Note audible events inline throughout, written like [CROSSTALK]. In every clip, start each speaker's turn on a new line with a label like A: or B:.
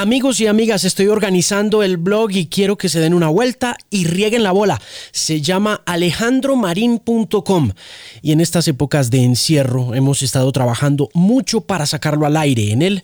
A: Amigos y amigas, estoy organizando el blog y quiero que se den una vuelta y rieguen la bola. Se llama alejandromarin.com y en estas épocas de encierro hemos estado trabajando mucho para sacarlo al aire. En él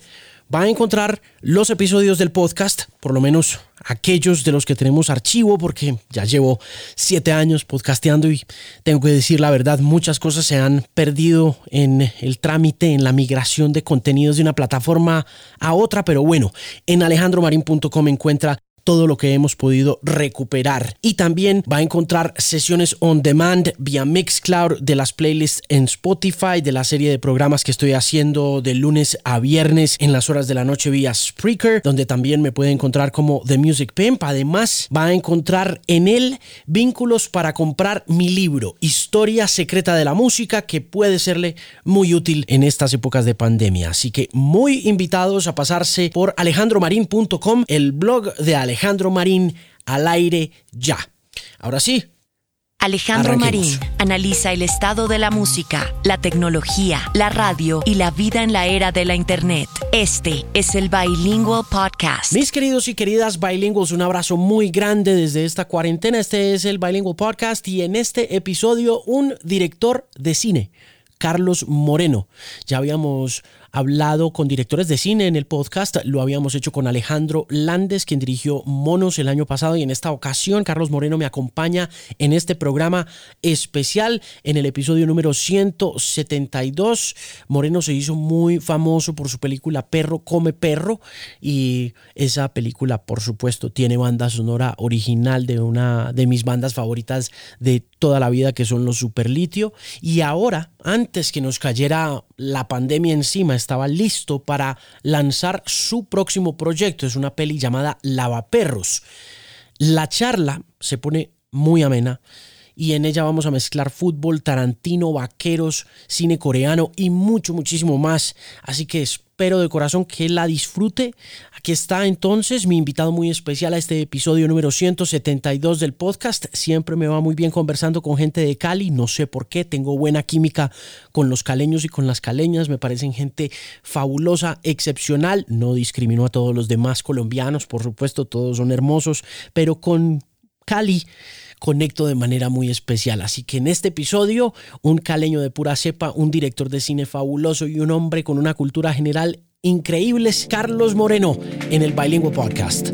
A: va a encontrar los episodios del podcast, por lo menos aquellos de los que tenemos archivo, porque ya llevo siete años podcasteando y tengo que decir la verdad, muchas cosas se han perdido en el trámite, en la migración de contenidos de una plataforma a otra, pero bueno, en alejandromarin.com encuentra todo lo que hemos podido recuperar. Y también va a encontrar sesiones on demand vía Mixcloud de las playlists en Spotify, de la serie de programas que estoy haciendo de lunes a viernes en las horas de la noche vía Spreaker, donde también me puede encontrar como The Music Pimp. Además, va a encontrar en él vínculos para comprar mi libro, Historia Secreta de la Música, que puede serle muy útil en estas épocas de pandemia. Así que muy invitados a pasarse por alejandromarin.com, el blog de Alejandro Alejandro Marín al aire ya. Ahora sí.
B: Alejandro Marín analiza el estado de la música, la tecnología, la radio y la vida en la era de la Internet. Este es el Bilingual Podcast.
A: Mis queridos y queridas bilingües, un abrazo muy grande desde esta cuarentena. Este es el Bilingual Podcast y en este episodio un director de cine, Carlos Moreno. Ya habíamos hablado con directores de cine en el podcast. Lo habíamos hecho con Alejandro Landes, quien dirigió Monos el año pasado y en esta ocasión Carlos Moreno me acompaña en este programa especial en el episodio número 172. Moreno se hizo muy famoso por su película Perro come perro y esa película por supuesto tiene banda sonora original de una de mis bandas favoritas de toda la vida que son los Superlitio y ahora antes que nos cayera la pandemia encima estaba listo para lanzar su próximo proyecto. Es una peli llamada Lavaperros. La charla se pone muy amena y en ella vamos a mezclar fútbol, tarantino, vaqueros, cine coreano y mucho, muchísimo más. Así que espero de corazón que la disfrute. Aquí está entonces mi invitado muy especial a este episodio número 172 del podcast. Siempre me va muy bien conversando con gente de Cali, no sé por qué, tengo buena química con los caleños y con las caleñas, me parecen gente fabulosa, excepcional, no discrimino a todos los demás colombianos, por supuesto, todos son hermosos, pero con Cali conecto de manera muy especial. Así que en este episodio, un caleño de pura cepa, un director de cine fabuloso y un hombre con una cultura general increíble, Carlos Moreno, en el Bilingüe Podcast.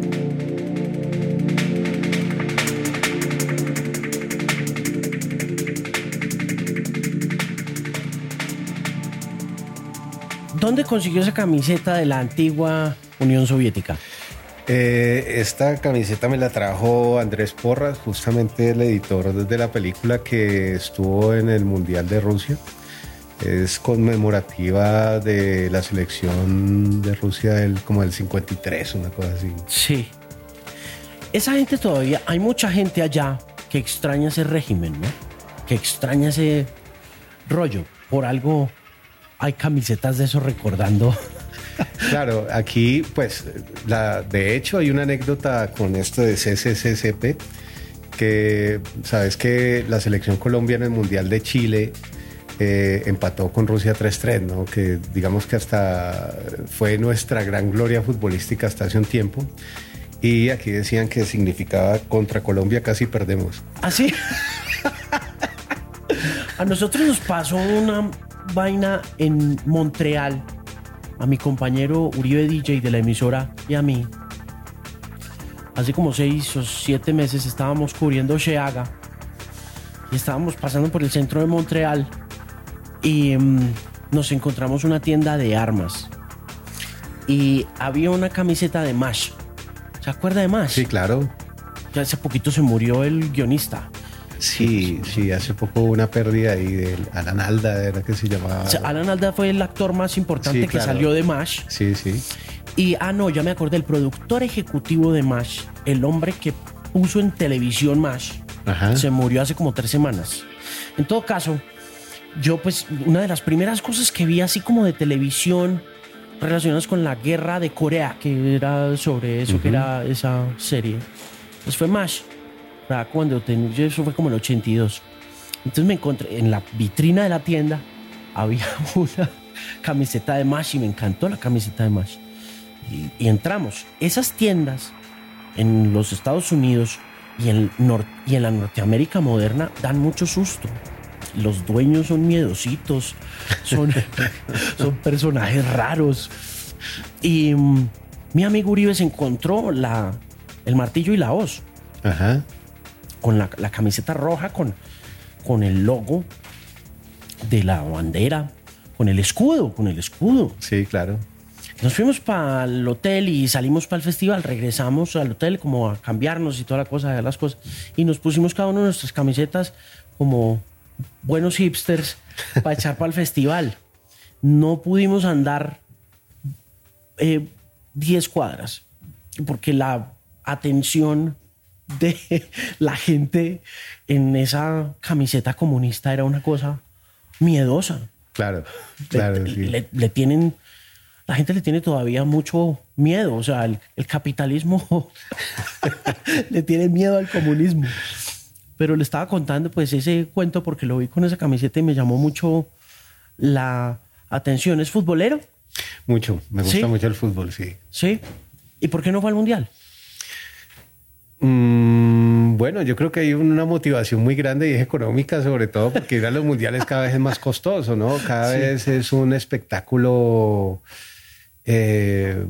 A: ¿Dónde consiguió esa camiseta de la antigua Unión Soviética?
C: Eh, esta camiseta me la trajo Andrés Porras, justamente el editor de la película que estuvo en el Mundial de Rusia. Es conmemorativa de la selección de Rusia del, como del 53, una cosa así.
A: Sí. Esa gente todavía, hay mucha gente allá que extraña ese régimen, ¿no? Que extraña ese rollo. Por algo hay camisetas de eso recordando
C: Claro, aquí, pues, la, de hecho, hay una anécdota con esto de CCCCP, que sabes que la selección colombiana en el Mundial de Chile eh, empató con Rusia 3-3, ¿no? Que digamos que hasta fue nuestra gran gloria futbolística hasta hace un tiempo. Y aquí decían que significaba contra Colombia casi perdemos.
A: ¿Ah, sí? [LAUGHS] A nosotros nos pasó una vaina en Montreal a mi compañero Uribe DJ de la emisora y a mí. Hace como seis o siete meses estábamos cubriendo Sheaga y estábamos pasando por el centro de Montreal y mm, nos encontramos una tienda de armas y había una camiseta de Mash. ¿Se acuerda de Mash?
C: Sí, claro.
A: Ya hace poquito se murió el guionista.
C: Sí, sí, hace poco hubo una pérdida ahí de Alan Alda, era que se llamaba.
A: Alan Alda fue el actor más importante que salió de MASH.
C: Sí, sí.
A: Y, ah, no, ya me acordé, el productor ejecutivo de MASH, el hombre que puso en televisión MASH, se murió hace como tres semanas. En todo caso, yo pues una de las primeras cosas que vi así como de televisión relacionadas con la guerra de Corea, que era sobre eso, que era esa serie, pues fue MASH cuando tenía, eso fue como el 82. Entonces me encontré en la vitrina de la tienda, había [LAUGHS] una camiseta de Mash y me encantó la camiseta de Mash. y, entramos. Esas tiendas en los Estados Unidos y en, y en la Norteamérica moderna dan mucho susto. Los dueños son miedositos, son, [LAUGHS] son personajes raros. Y mm, mi amigo Uribe se encontró la, el martillo y la hoz.
C: Ajá.
A: Con la, la camiseta roja, con, con el logo de la bandera, con el escudo, con el escudo.
C: Sí, claro.
A: Nos fuimos para el hotel y salimos para el festival. Regresamos al hotel como a cambiarnos y toda la cosa, de las cosas. Y nos pusimos cada uno de nuestras camisetas como buenos hipsters para [LAUGHS] echar para el festival. No pudimos andar 10 eh, cuadras porque la atención de la gente en esa camiseta comunista era una cosa miedosa.
C: Claro, claro.
A: Le, tienen, la gente le tiene todavía mucho miedo. O sea, el, capitalismo [LAUGHS] le tiene miedo al comunismo. Pero le estaba contando pues ese cuento porque lo vi con esa camiseta y me llamó mucho la atención. ¿Es futbolero?
C: Mucho, me gusta mucho el fútbol, sí.
A: Sí. ¿Y por qué no fue al mundial?
C: Mm, bueno, yo creo que hay una motivación muy grande y es económica, sobre todo porque ir a los mundiales cada vez es más costoso, ¿no? Cada vez es un espectáculo eh,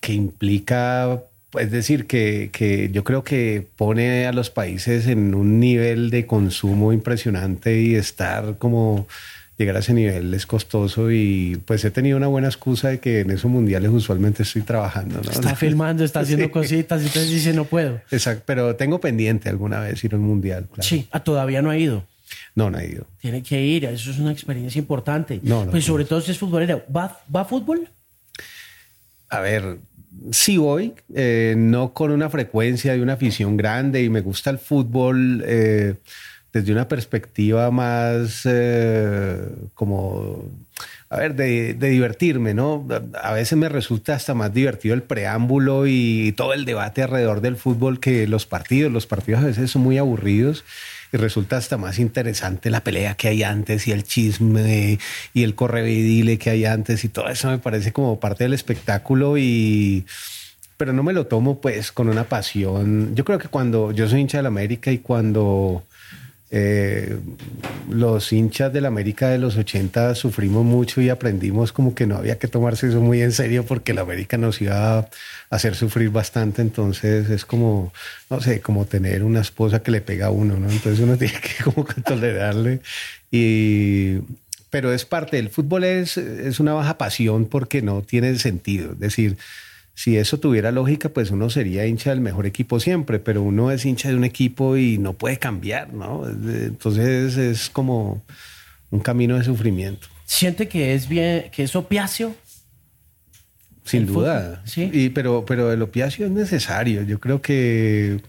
C: que implica, es decir, que, que, yo creo que pone a los países en un nivel de consumo impresionante y estar como llegar a ese nivel es costoso y pues he tenido una buena excusa de que en esos mundiales usualmente estoy trabajando. ¿no?
A: Está filmando, está [LAUGHS] haciendo cositas y entonces dice no puedo.
C: Exacto, pero tengo pendiente alguna vez ir a un mundial.
A: Sí, ah, todavía no ha ido.
C: No, no ha ido.
A: Tiene que ir, eso es una experiencia importante.
C: No,
A: pues sobre todo si es futbolero. ¿Va, ¿Va a fútbol?
C: A ver, sí voy, eh, no con una frecuencia de una afición grande y me gusta el fútbol. Eh, desde una perspectiva más eh, como, a ver, de, divertirme, ¿no? A veces me resulta hasta más divertido el preámbulo y todo el debate alrededor del fútbol que los partidos. Los partidos a veces son muy aburridos y resulta hasta más interesante la pelea que hay antes y el chisme y el correvidile que hay antes y todo eso me parece como parte del espectáculo y pero no me lo tomo pues con una pasión. Yo creo que cuando yo soy hincha del América y cuando eh, los hinchas del América de los 80 sufrimos mucho y aprendimos como que no había que tomarse eso muy en serio porque el América nos iba a hacer sufrir bastante. Entonces es como, no sé, como tener una esposa que le pega a uno, ¿no? Entonces uno [LAUGHS] tiene que como que tolerarle. Y, pero es parte del fútbol, es, es una baja pasión porque no tiene sentido. Es decir, si eso tuviera lógica, pues uno sería hincha del mejor equipo siempre, pero uno es hincha de un equipo y no puede cambiar, ¿no? Entonces es como un camino de sufrimiento.
A: ¿Siente que es bien, que es opiáceo?
C: Sin duda. Sí. Y, pero, pero el opiáceo es necesario. Yo creo que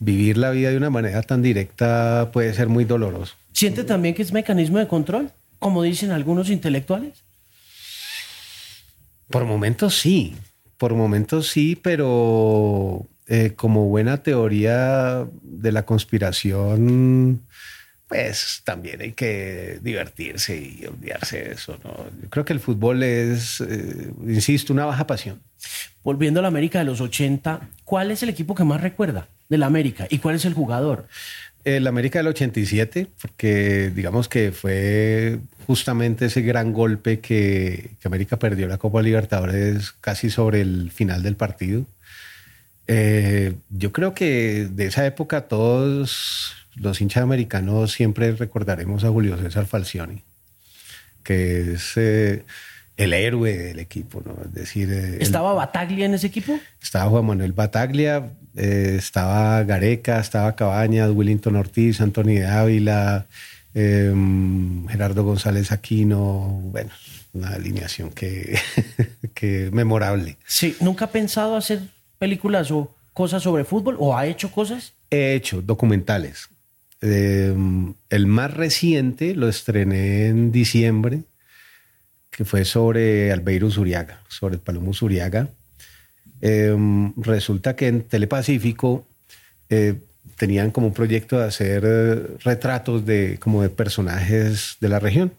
C: vivir la vida de una manera tan directa puede ser muy doloroso.
A: ¿Siente también que es mecanismo de control, como dicen algunos intelectuales?
C: Por momentos sí. Por momentos sí, pero eh, como buena teoría de la conspiración, pues también hay que divertirse y olvidarse de eso. ¿no? Yo creo que el fútbol es, eh, insisto, una baja pasión.
A: Volviendo a la América de los 80, ¿cuál es el equipo que más recuerda de la América y cuál es el jugador?
C: El América del 87, porque digamos que fue justamente ese gran golpe que, América perdió la Copa Libertadores casi sobre el final del partido. Eh, yo creo que de esa época todos los hinchas americanos siempre recordaremos a Julio César Falcioni, que es eh, el héroe del equipo, ¿no? Es decir... Eh,
A: ¿Estaba Bataglia en ese equipo?
C: Estaba Juan Manuel Bataglia, eh, estaba Gareca, estaba Cabañas, Willington Ortiz, Anthony Ávila, em, Gerardo González Aquino, bueno, una alineación que, [LAUGHS] que memorable.
A: Sí, ¿nunca ha pensado hacer películas o cosas sobre fútbol o ha hecho cosas?
C: He hecho documentales. Em, el más reciente lo estrené en diciembre, que fue sobre Albeiro Zuriaga, sobre el Palomo Zuriaga Em, resulta que en Telepacífico eh, tenían como un proyecto de hacer eh, retratos de, como de personajes de la región.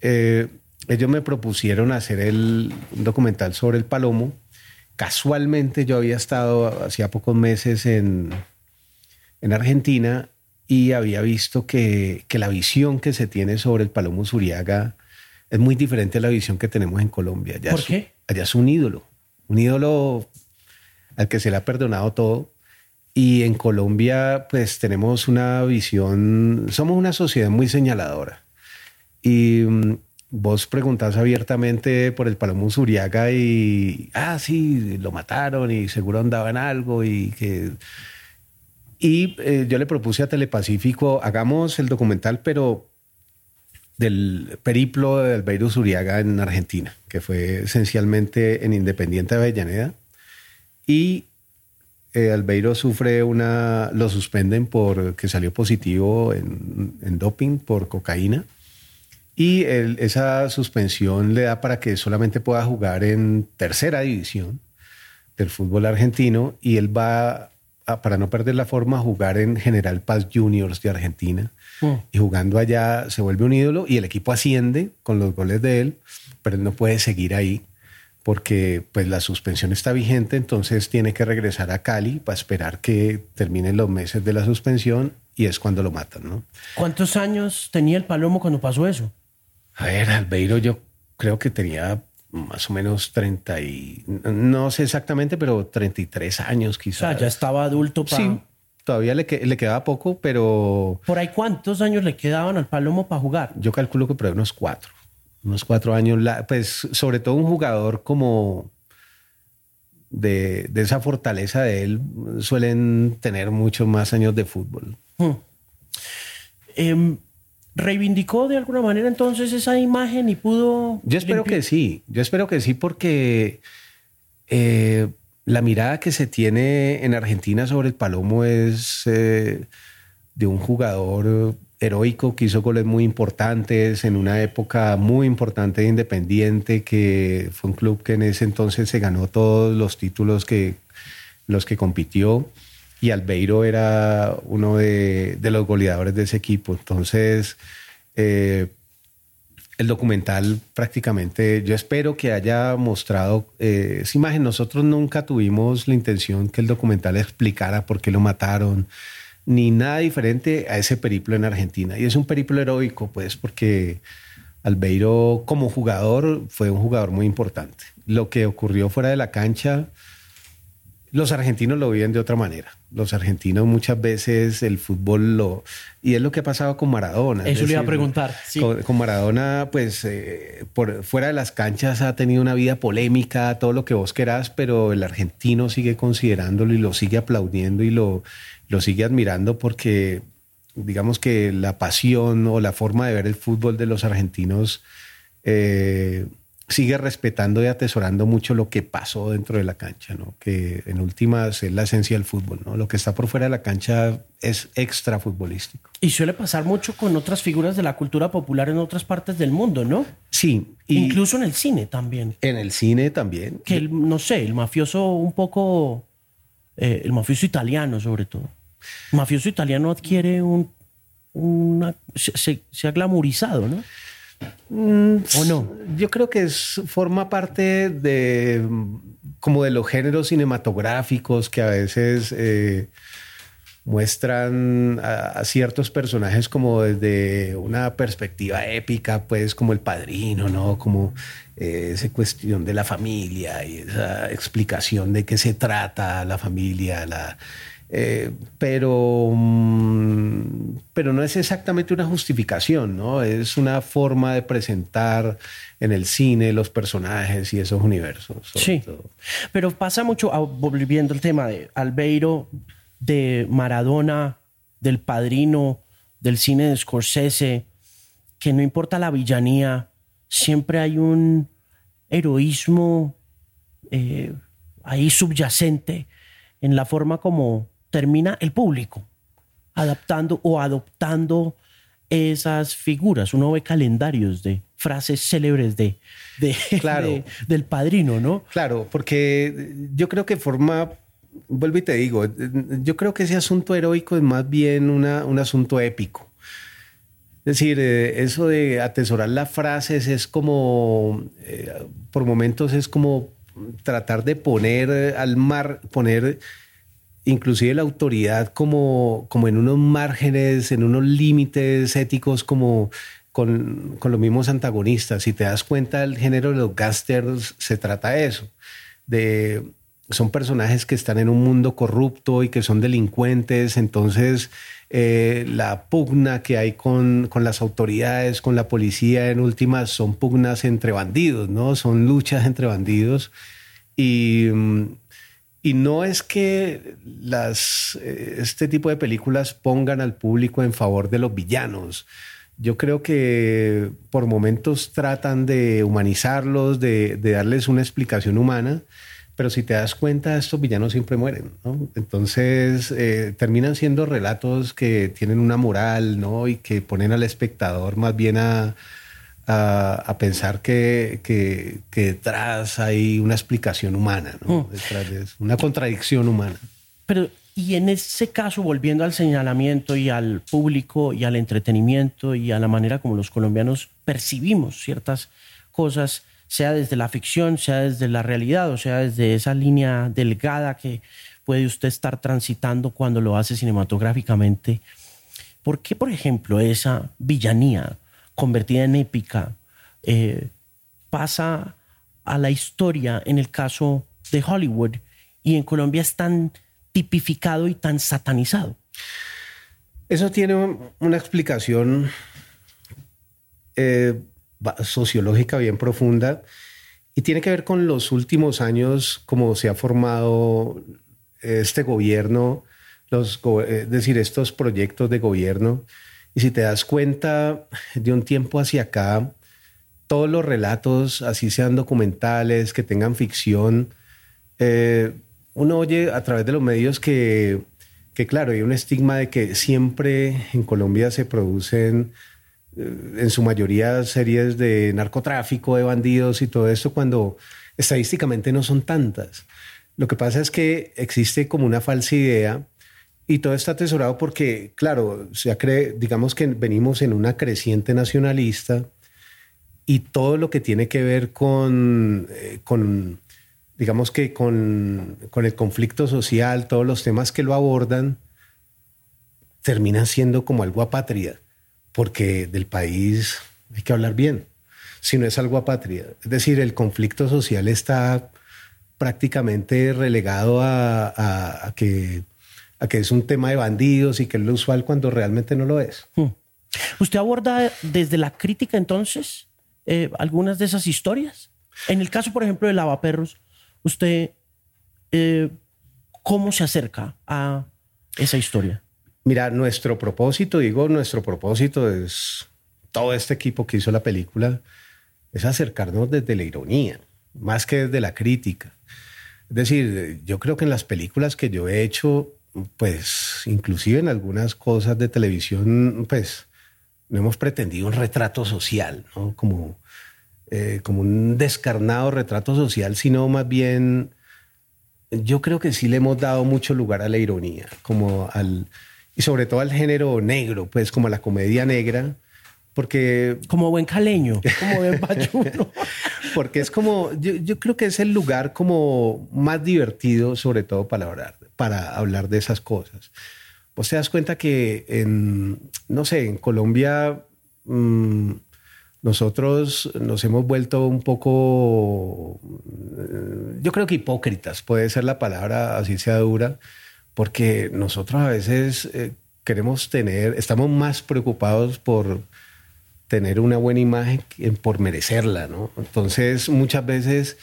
C: Eh, ellos me propusieron hacer el documental sobre el Palomo casualmente yo había estado hacía pocos meses en, en Argentina y había visto que, que, la visión que se tiene sobre el Palomo Zuriaga es muy diferente a la visión que tenemos en Colombia.
A: ¿Por qué?
C: allá es un ídolo, un ídolo al que se le ha perdonado todo. Y en Colombia, pues tenemos una visión, somos una sociedad muy señaladora. Y mm, vos preguntás abiertamente por el Palomo Zuriaga y, ah, sí, lo mataron y seguro andaba en algo y que... Y eh, yo le propuse a Telepacífico, hagamos el documental, pero del periplo de Albeiro Zuriaga en Argentina, que fue esencialmente en Independiente de Avellaneda. Y eh, Albeiro sufre una, lo suspenden porque salió positivo en, en doping por cocaína. Y esa suspensión le da para que solamente pueda jugar en tercera división del fútbol argentino y él va, para no perder la forma, a jugar en General Paz Juniors de Argentina. Mm. Y jugando allá se vuelve un ídolo y el equipo asciende con los goles de él, pero él no puede seguir ahí porque pues la suspensión está vigente, entonces tiene que regresar a Cali para esperar que terminen los meses de la suspensión y es cuando lo matan, ¿no?
A: ¿Cuántos años tenía el Palomo cuando pasó eso?
C: A ver, Albeiro yo creo que tenía más o menos 30 y... No sé exactamente, pero 33 años quizás.
A: O sea, ya estaba adulto para...
C: Sí, todavía le, le, quedaba poco, pero...
A: ¿Por ahí cuántos años le quedaban al Palomo para jugar?
C: Yo calculo que por ahí unos cuatro. Unos cuatro años. pues sobre todo un jugador como... De, de, esa fortaleza de él suelen tener muchos más años de fútbol. Hmm.
A: Eh, ¿Reivindicó de alguna manera entonces esa imagen y pudo...
C: Yo espero que sí, yo espero que sí porque eh, la mirada que se tiene en Argentina sobre el Palomo es eh, de un jugador heroico que hizo goles muy importantes en una época muy importante de Independiente, que fue un club que en ese entonces se ganó todos los títulos que los que compitió y Albeiro era uno de, los goleadores de ese equipo. Entonces, eh, el documental prácticamente, yo espero que haya mostrado eh, esa imagen. Nosotros nunca tuvimos la intención que el documental explicara por qué lo mataron, ni nada diferente a ese periplo en Argentina. Y es un periplo heroico, pues, porque Albeiro como jugador fue un jugador muy importante. Lo que ocurrió fuera de la cancha los argentinos lo viven de otra manera. Los argentinos muchas veces el fútbol lo... Y es lo que ha pasado con Maradona.
A: Eso le iba a preguntar.
C: Con, Maradona, pues eh, por fuera de las canchas ha tenido una vida polémica, todo lo que vos querás, pero el argentino sigue considerándolo y lo sigue aplaudiendo y lo, lo sigue admirando porque digamos que la pasión o la forma de ver el fútbol de los argentinos... Eh, sigue respetando y atesorando mucho lo que pasó dentro de la cancha, ¿no? que en últimas es la esencia del fútbol. ¿no? Lo que está por fuera de la cancha es extra futbolístico.
A: Y suele pasar mucho con otras figuras de la cultura popular en otras partes del mundo, ¿no?
C: Sí.
A: Incluso en el cine también.
C: En el cine también.
A: Que, el, no sé, el mafioso un poco, eh, el mafioso italiano sobre todo. El mafioso italiano adquiere un, una, se, se ha glamorizado, ¿no?
C: Mm, ¿O no? Yo creo que es, forma parte de como de los géneros cinematográficos que a veces eh, muestran a, ciertos personajes como desde una perspectiva épica, pues como el padrino, ¿no? Como eh, esa cuestión de la familia y esa explicación de qué se trata la familia, la eh, pero, mm, pero no es exactamente una justificación, ¿no? Es una forma de presentar en el cine los personajes y esos universos.
A: Sí, pero pasa mucho, ah, volviendo al tema de Albeiro, de Maradona, del Padrino, del cine de Scorsese, que no importa la villanía, siempre hay un heroísmo eh, ahí subyacente en la forma como termina el público adaptando o adoptando esas figuras. Uno ve calendarios de frases célebres de,
C: claro.
A: del padrino, ¿no?
C: Claro, porque yo creo que forma, vuelvo y te digo, yo creo que ese asunto heroico es más bien una, un asunto épico. Es decir, eh, eso de atesorar las frases es como, eh, por momentos es como tratar de poner al mar, poner inclusive la autoridad como, como en unos márgenes, en unos límites éticos como con, con, los mismos antagonistas. Si te das cuenta, el género de los gangsters se trata de eso, de son personajes que están en un mundo corrupto y que son delincuentes, entonces eh, la pugna que hay con, con, las autoridades, con la policía, en últimas son pugnas entre bandidos, ¿no? Son luchas entre bandidos y... Y no es que las, eh, este tipo de películas pongan al público en favor de los villanos. Yo creo que por momentos tratan de humanizarlos, de, darles una explicación humana, pero si te das cuenta, estos villanos siempre mueren, ¿no? Entonces eh, terminan siendo relatos que tienen una moral, ¿no? Y que ponen al espectador más bien a, a, pensar que, que, detrás hay una explicación humana, ¿no? Mm. Detrás de una contradicción humana.
A: Pero, y en ese caso, volviendo al señalamiento y al público y al entretenimiento y a la manera como los colombianos percibimos ciertas cosas, sea desde la ficción, sea desde la realidad, o sea desde esa línea delgada que puede usted estar transitando cuando lo hace cinematográficamente. ¿Por qué, por ejemplo, esa villanía convertida en épica eh, pasa a la historia en el caso de Hollywood y en Colombia es tan tipificado y tan satanizado?
C: Eso tiene una explicación eh, sociológica bien profunda y tiene que ver con los últimos años, cómo se ha formado este gobierno, los, es decir, estos proyectos de gobierno. Y si te das cuenta, de un tiempo hacia acá, todos los relatos, así sean documentales, que tengan ficción, eh, uno oye a través de los medios que, que, claro, hay un estigma de que siempre en Colombia se producen eh, en su mayoría series de narcotráfico, de bandidos y todo esto, cuando estadísticamente no son tantas. Lo que pasa es que existe como una falsa idea y todo está atesorado porque, claro, se cree, digamos que venimos en una creciente nacionalista y todo lo que tiene que ver con, eh, con digamos que con, con el conflicto social, todos los temas que lo abordan, terminan siendo como algo apátrida porque del país hay que hablar bien, si no es algo apátrida. Es decir, el conflicto social está prácticamente relegado a, que, a que es un tema de bandidos y que es lo usual cuando realmente no lo es. Hmm.
A: ¿Usted aborda desde la crítica entonces eh, algunas de esas historias? En el caso, por ejemplo, de Lavaperros, ¿usted eh, cómo se acerca a esa historia?
C: Mira, nuestro propósito, digo, nuestro propósito es todo este equipo que hizo la película, es acercarnos desde la ironía, más que desde la crítica. Es decir, yo creo que en las películas que yo he hecho, pues inclusive en algunas cosas de televisión, pues no hemos pretendido un retrato social, ¿no? Como, eh, como un descarnado retrato social, sino más bien, yo creo que sí le hemos dado mucho lugar a la ironía, como al y sobre todo al género negro, pues como la comedia negra, porque...
A: Como buen caleño, como buen [LAUGHS] payuno.
C: porque es como, yo, creo que es el lugar como más divertido, sobre todo para hablar, para hablar de esas cosas. Vos te das cuenta que en, no sé, en Colombia mm, nosotros nos hemos vuelto un poco, yo creo que hipócritas, puede ser la palabra, así sea dura, porque nosotros a veces eh, queremos tener, estamos más preocupados por tener una buena imagen que por merecerla, ¿no? Entonces, muchas veces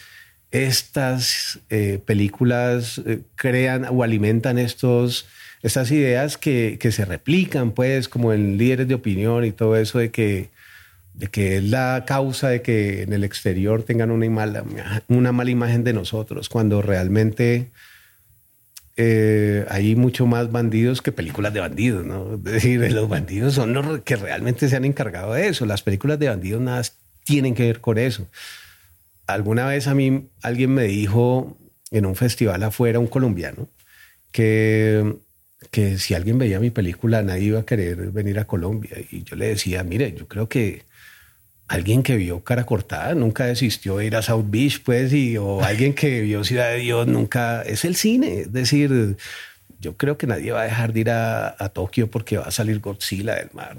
C: estas eh, películas eh, crean o alimentan estos, estas ideas que, que, se replican, pues, como en líderes de opinión y todo eso de que, de que es la causa de que en el exterior tengan una mala, una mala imagen de nosotros, cuando realmente eh, hay mucho más bandidos que películas de bandidos, ¿no? Es decir, [LAUGHS] los bandidos son los que realmente se han encargado de eso. Las películas de bandidos nada tienen que ver con eso. Alguna vez a mí alguien me dijo en un festival afuera, un colombiano, que, que si alguien veía mi película nadie iba a querer venir a Colombia. Y yo le decía, mire, yo creo que alguien que vio Cara Cortada nunca desistió de ir a South Beach, pues, y, o alguien que vio Ciudad de Dios nunca, es el cine, es decir, yo creo que nadie va a dejar de ir a, Tokio porque va a salir Godzilla del mar.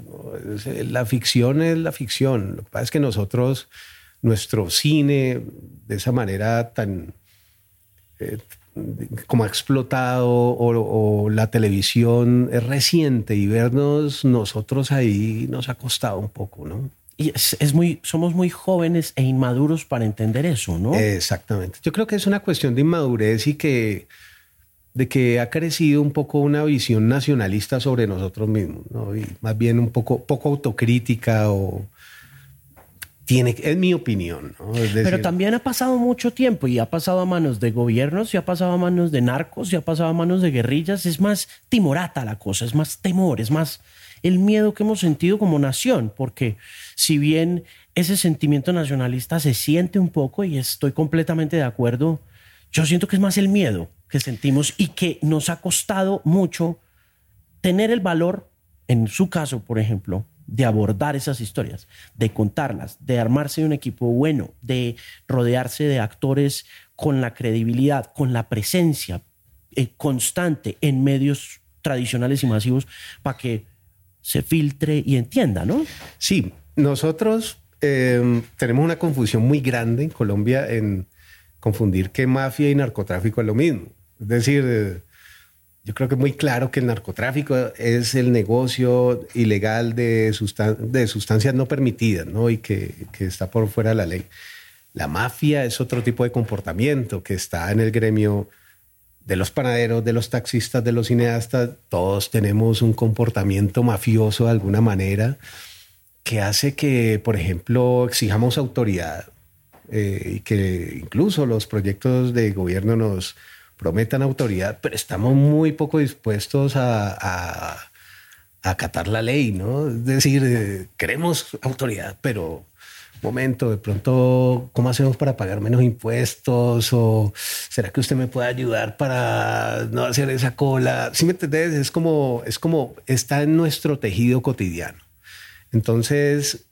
C: la ficción es la ficción. Lo que pasa es que nosotros, nuestro cine, de esa manera tan eh, como ha explotado o, la televisión es reciente y vernos nosotros ahí nos ha costado un poco, ¿no?
A: Y es, muy, somos muy jóvenes e inmaduros para entender eso, ¿no?
C: Exactamente. Yo creo que es una cuestión de inmadurez y que de que ha crecido un poco una visión nacionalista sobre nosotros mismos, ¿no? Y más bien un poco, poco autocrítica o tiene, es mi opinión. ¿no?
A: Pero también ha pasado mucho tiempo y ha pasado a manos de gobiernos, y ha pasado a manos de narcos, y ha pasado a manos de guerrillas. Es más timorata la cosa, es más temor, es más el miedo que hemos sentido como nación, porque si bien ese sentimiento nacionalista se siente un poco y estoy completamente de acuerdo, yo siento que es más el miedo que sentimos y que nos ha costado mucho tener el valor, en su caso, por ejemplo, de abordar esas historias, de contarlas, de armarse de un equipo bueno, de rodearse de actores con la credibilidad, con la presencia eh, constante en medios tradicionales y masivos para que se filtre y entienda, ¿no?
C: Sí, nosotros eh, tenemos una confusión muy grande en Colombia en confundir que mafia y narcotráfico es lo mismo. Es decir, eh, yo creo que muy claro que el narcotráfico es el negocio ilegal de, de sustancias no permitidas ¿no? y que, que, está por fuera de la ley. La mafia es otro tipo de comportamiento que está en el gremio de los panaderos, de los taxistas, de los cineastas. Todos tenemos un comportamiento mafioso de alguna manera que hace que, por ejemplo, exijamos autoridad eh, y que incluso los proyectos de gobierno nos prometan autoridad, pero estamos muy poco dispuestos a, a, acatar la ley, ¿no? Es decir, eh, queremos autoridad, pero momento, de pronto, ¿cómo hacemos para pagar menos impuestos? ¿O será que usted me puede ayudar para no hacer esa cola? Si me entendés, es como, es como está en nuestro tejido cotidiano. Entonces,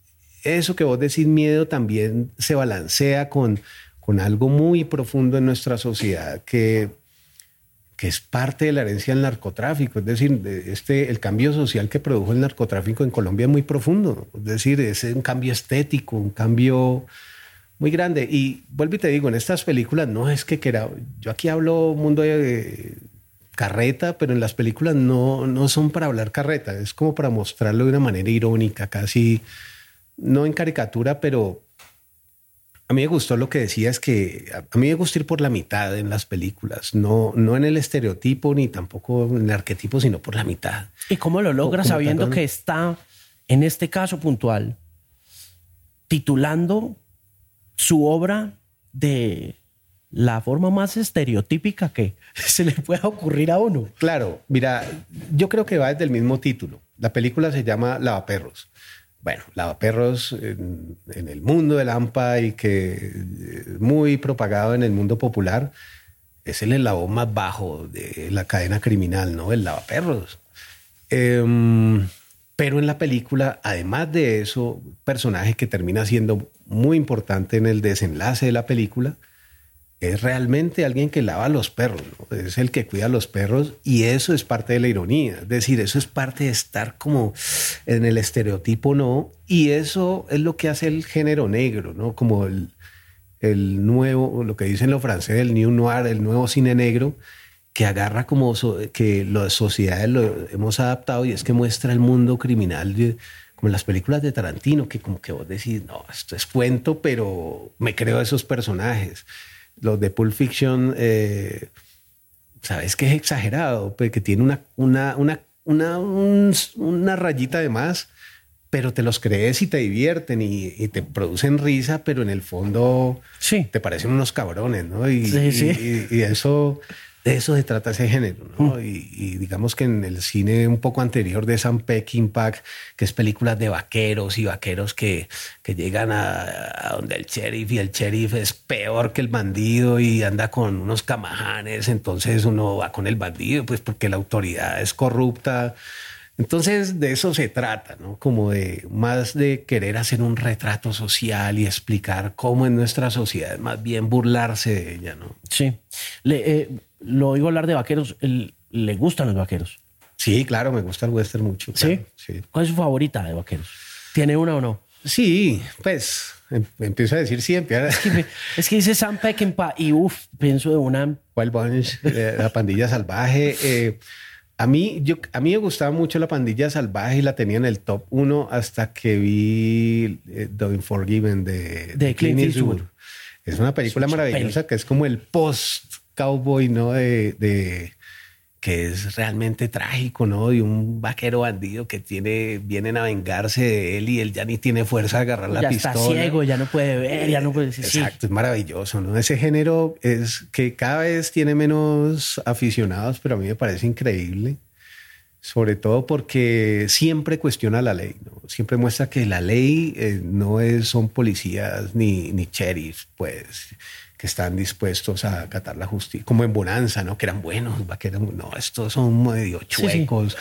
C: eso que vos decís miedo también se balancea con con algo muy profundo en nuestra sociedad que, que es parte de la herencia del narcotráfico. Es decir, este, el cambio social que produjo el narcotráfico en Colombia es muy profundo. Es decir, es un cambio estético, un cambio muy grande. Y vuelvo y te digo, en estas películas no es que quiera, yo aquí hablo mundo de carreta, pero en las películas no, no son para hablar carreta, es como para mostrarlo de una manera irónica, casi, no en caricatura, pero, a mí me gustó lo que decías que a mí me gusta ir por la mitad en las películas, no, no en el estereotipo ni tampoco en el arquetipo, sino por la mitad.
A: ¿Y cómo lo logra sabiendo que está, en este caso puntual, titulando su obra de la forma más estereotípica que [LAUGHS] se le pueda ocurrir a uno?
C: Claro, mira, yo creo que va desde el mismo título. La película se llama Lavaperros bueno, lavaperros en, el mundo del AMPA y que eh, muy propagado en el mundo popular, es el eslabón más bajo de la cadena criminal, ¿no? El lavaperros. Em, pero en la película, además de eso, personaje que termina siendo muy importante en el desenlace de la película, es realmente alguien que lava los perros, es el que cuida a los perros y eso es parte de la ironía, es decir, eso es parte de estar como en el estereotipo, ¿no? Y eso es lo que hace el género negro, ¿no? Como el, el nuevo, lo que dicen los franceses, el new noir, el nuevo cine negro, que agarra como que las sociedades lo hemos adaptado y es que muestra el mundo criminal como en las películas de Tarantino, que como que vos decís, no, esto es cuento, pero me creo esos personajes los de Pulp Fiction, eh, sabes que es exagerado, pues, que tiene una, una, una, una, una rayita de más, pero te los crees y te divierten y, te producen risa, pero en el fondo
A: sí.
C: te parecen unos cabrones, ¿no? Y,
A: sí, sí.
C: y, eso de eso se trata ese género, ¿no? Mm. Y, digamos que en el cine un poco anterior de Sam Peckinpah, que es películas de vaqueros y vaqueros que, que llegan a, donde el sheriff y el sheriff es peor que el bandido y anda con unos camajanes, entonces uno va con el bandido, pues porque la autoridad es corrupta. Entonces de eso se trata, ¿no? Como de más de querer hacer un retrato social y explicar cómo en nuestra sociedad más bien burlarse de ella, ¿no?
A: Sí. Le, eh, lo oigo hablar de vaqueros. ¿Le gustan los vaqueros?
C: Sí, claro, me gusta el western mucho.
A: ¿Sí? ¿Sí? ¿Cuál es su favorita de vaqueros? ¿Tiene una o no?
C: Sí, pues em, empiezo a decir siempre.
A: Es que, es que dice Sam Peckinpah y uff, pienso de una...
C: Wild Bunch, eh, la pandilla salvaje. Eh, a mí, yo, a mí me gustaba mucho la pandilla salvaje y la tenía en el top uno hasta que vi eh, The Unforgiven de,
A: de, Clint Eastwood.
C: Es una película maravillosa que es como el post cowboy, ¿no? de, que es realmente trágico, ¿no? De un vaquero bandido que tiene, vienen a vengarse de él y él ya ni tiene fuerza de agarrar la
A: ya
C: pistola.
A: Está ciego, ya no puede ver, ya no puede decir.
C: Exacto, es maravilloso, ¿no? Ese género es que cada vez tiene menos aficionados, pero a mí me parece increíble. Sobre todo porque siempre cuestiona la ley, ¿no? Siempre muestra que la ley eh, no es, son policías ni, ni sheriffs, pues que están dispuestos a acatar la justicia, como en Bonanza, ¿no? Que eran buenos, no, estos son medio chuecos,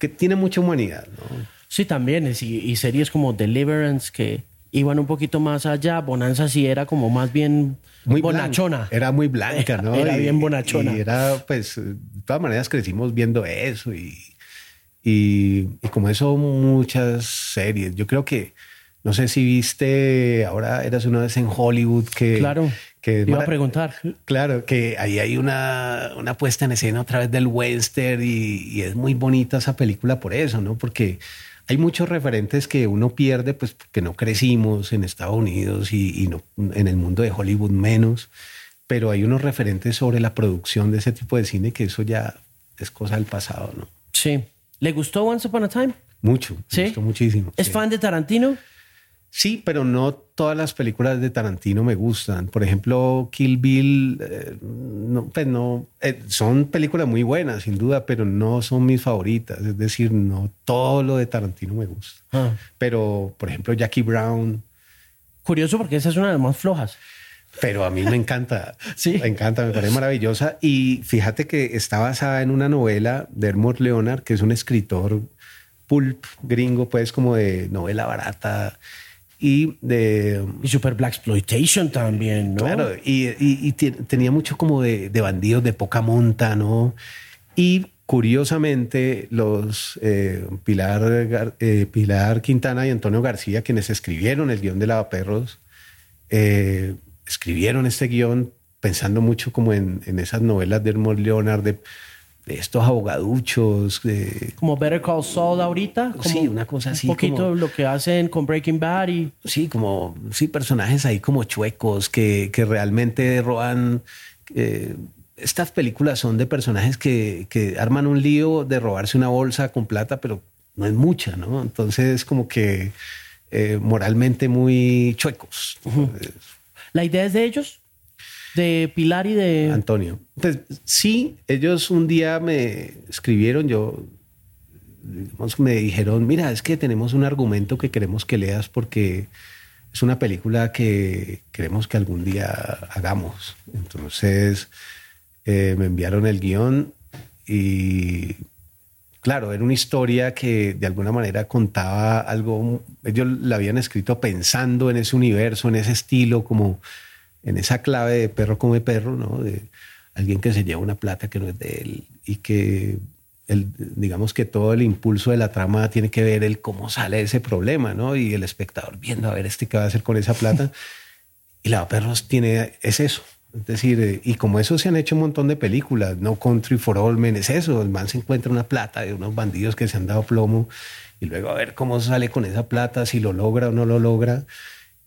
C: que tiene mucha humanidad, ¿no?
A: Sí, también, y, series como Deliverance que iban un poquito más allá, Bonanza sí era como más bien muy bonachona.
C: Era muy blanca, ¿no? [LAUGHS]
A: Era bien bonachona.
C: Y era, pues, de todas maneras crecimos viendo eso y, y, y como eso muchas series. Yo creo que, no sé si viste, ahora eras una vez en Hollywood que...
A: Claro
C: que
A: Iba a preguntar.
C: Claro, que ahí hay una, una puesta en escena otra vez del western y, es muy bonita esa película por eso, ¿no? Porque hay muchos referentes que uno pierde, pues porque no crecimos en Estados Unidos y, no, en el mundo de Hollywood menos, pero hay unos referentes sobre la producción de ese tipo de cine que eso ya es cosa del pasado, ¿no?
A: Sí. ¿Le gustó Once Upon a Time?
C: Mucho, ¿Sí? gustó muchísimo.
A: ¿Es fan de Tarantino?
C: Sí, pero no todas las películas de Tarantino me gustan. Por ejemplo, Kill Bill, eh, no, pues no, eh, son películas muy buenas, sin duda, pero no son mis favoritas. Es decir, no todo lo de Tarantino me gusta. Ah. Pero, por ejemplo, Jackie Brown.
A: Curioso porque esa es una de las más flojas.
C: Pero a mí me encanta. [LAUGHS]
A: sí.
C: Me encanta, me parece maravillosa. Y fíjate que está basada en una novela de Hermod Leonard, que es un escritor pulp gringo, pues como de novela barata y de...
A: Y Super Black Exploitation también, ¿no?
C: Claro, y, tenía mucho como de, bandidos de poca monta, ¿no? Y curiosamente los eh, Pilar, eh, Pilar Quintana y Antonio García, quienes escribieron el guion de Lavaperros, eh, escribieron este guion pensando mucho como en, en esas novelas de Hermod Leonard, de estos abogaduchos. De...
A: Como Better Call Saul ahorita. Como
C: sí, una cosa así.
A: Un poquito lo que hacen con Breaking Bad y...
C: Sí, como, sí, personajes ahí como chuecos que, que realmente roban... Eh, estas películas son de personajes que, que, arman un lío de robarse una bolsa con plata, pero no es mucha, ¿no? Entonces, como que eh, moralmente muy chuecos.
A: ¿La idea es de ellos? de Pilar y de...
C: Antonio. Pues sí, ellos un día me escribieron, yo, me dijeron, mira, es que tenemos un argumento que queremos que leas porque es una película que queremos que algún día hagamos. Entonces eh, me enviaron el guion y claro, era una historia que de alguna manera contaba algo, ellos la habían escrito pensando en ese universo, en ese estilo, como en esa clave de perro come perro, ¿no? De alguien que se lleva una plata que no es de él y que el, digamos que todo el impulso de la trama tiene que ver el cómo sale ese problema, ¿no? Y el espectador viendo a ver este qué va a hacer con esa plata. [LAUGHS] y la perros tiene es eso. Es decir, eh, y como eso se han hecho un montón de películas, No Country for All Men es eso, el man se encuentra una plata de unos bandidos que se han dado plomo y luego a ver cómo sale con esa plata, si lo logra o no lo logra.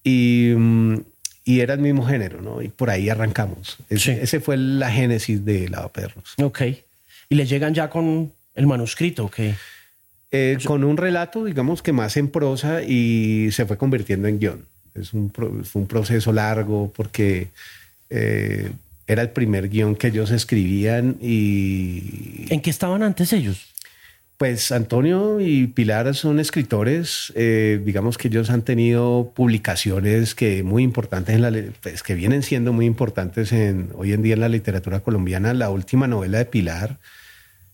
C: Y, mm, y era el mismo género, ¿no? Y por ahí arrancamos. Ese, fue la génesis de Lavaperros.
A: Ok. ¿Y le llegan ya con el manuscrito? Ok.
C: Eh, con un relato, digamos que más en prosa y se fue convirtiendo en guion. Es un, fue un proceso largo porque eh, era el primer guion que ellos escribían y...
A: ¿En qué estaban antes ellos?
C: Pues Antonio y Pilar son escritores, eh, digamos que ellos han tenido publicaciones que muy importantes, en la, pues, que vienen siendo muy importantes en, hoy en día en la literatura colombiana. La última novela de Pilar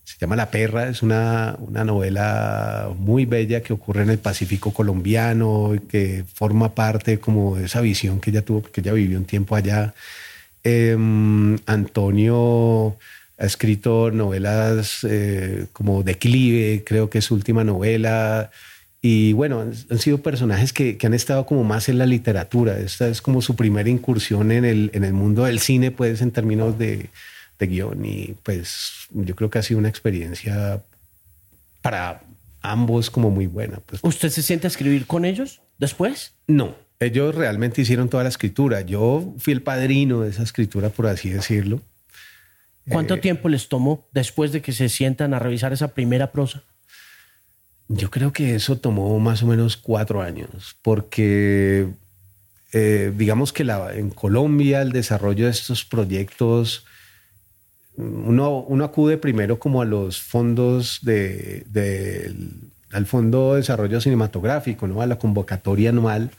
C: Se llama La Perra, es una, una novela muy bella que ocurre en el Pacífico colombiano y que forma parte como de esa visión que ella tuvo, porque ella vivió un tiempo allá. Em, Antonio ha escrito novelas eh, como Declive, creo que es su última novela. Y bueno, han, sido personajes que, que, han estado como más en la literatura. Esta es como su primera incursión en el, en el mundo del cine, pues en términos de, de guion. Y pues yo creo que ha sido una experiencia para ambos como muy buena. Pues.
A: ¿Usted se siente a escribir con ellos después?
C: No, ellos realmente hicieron toda la escritura. Yo fui el padrino de esa escritura, por así decirlo.
A: ¿Cuánto eh, tiempo les tomó después de que se sientan a revisar esa primera prosa?
C: Yo creo que eso tomó más o menos cuatro años, porque eh, digamos que la, en Colombia el desarrollo de estos proyectos, uno, uno acude primero como a los fondos de, de, al Fondo de Desarrollo Cinematográfico, ¿no? a la convocatoria anual,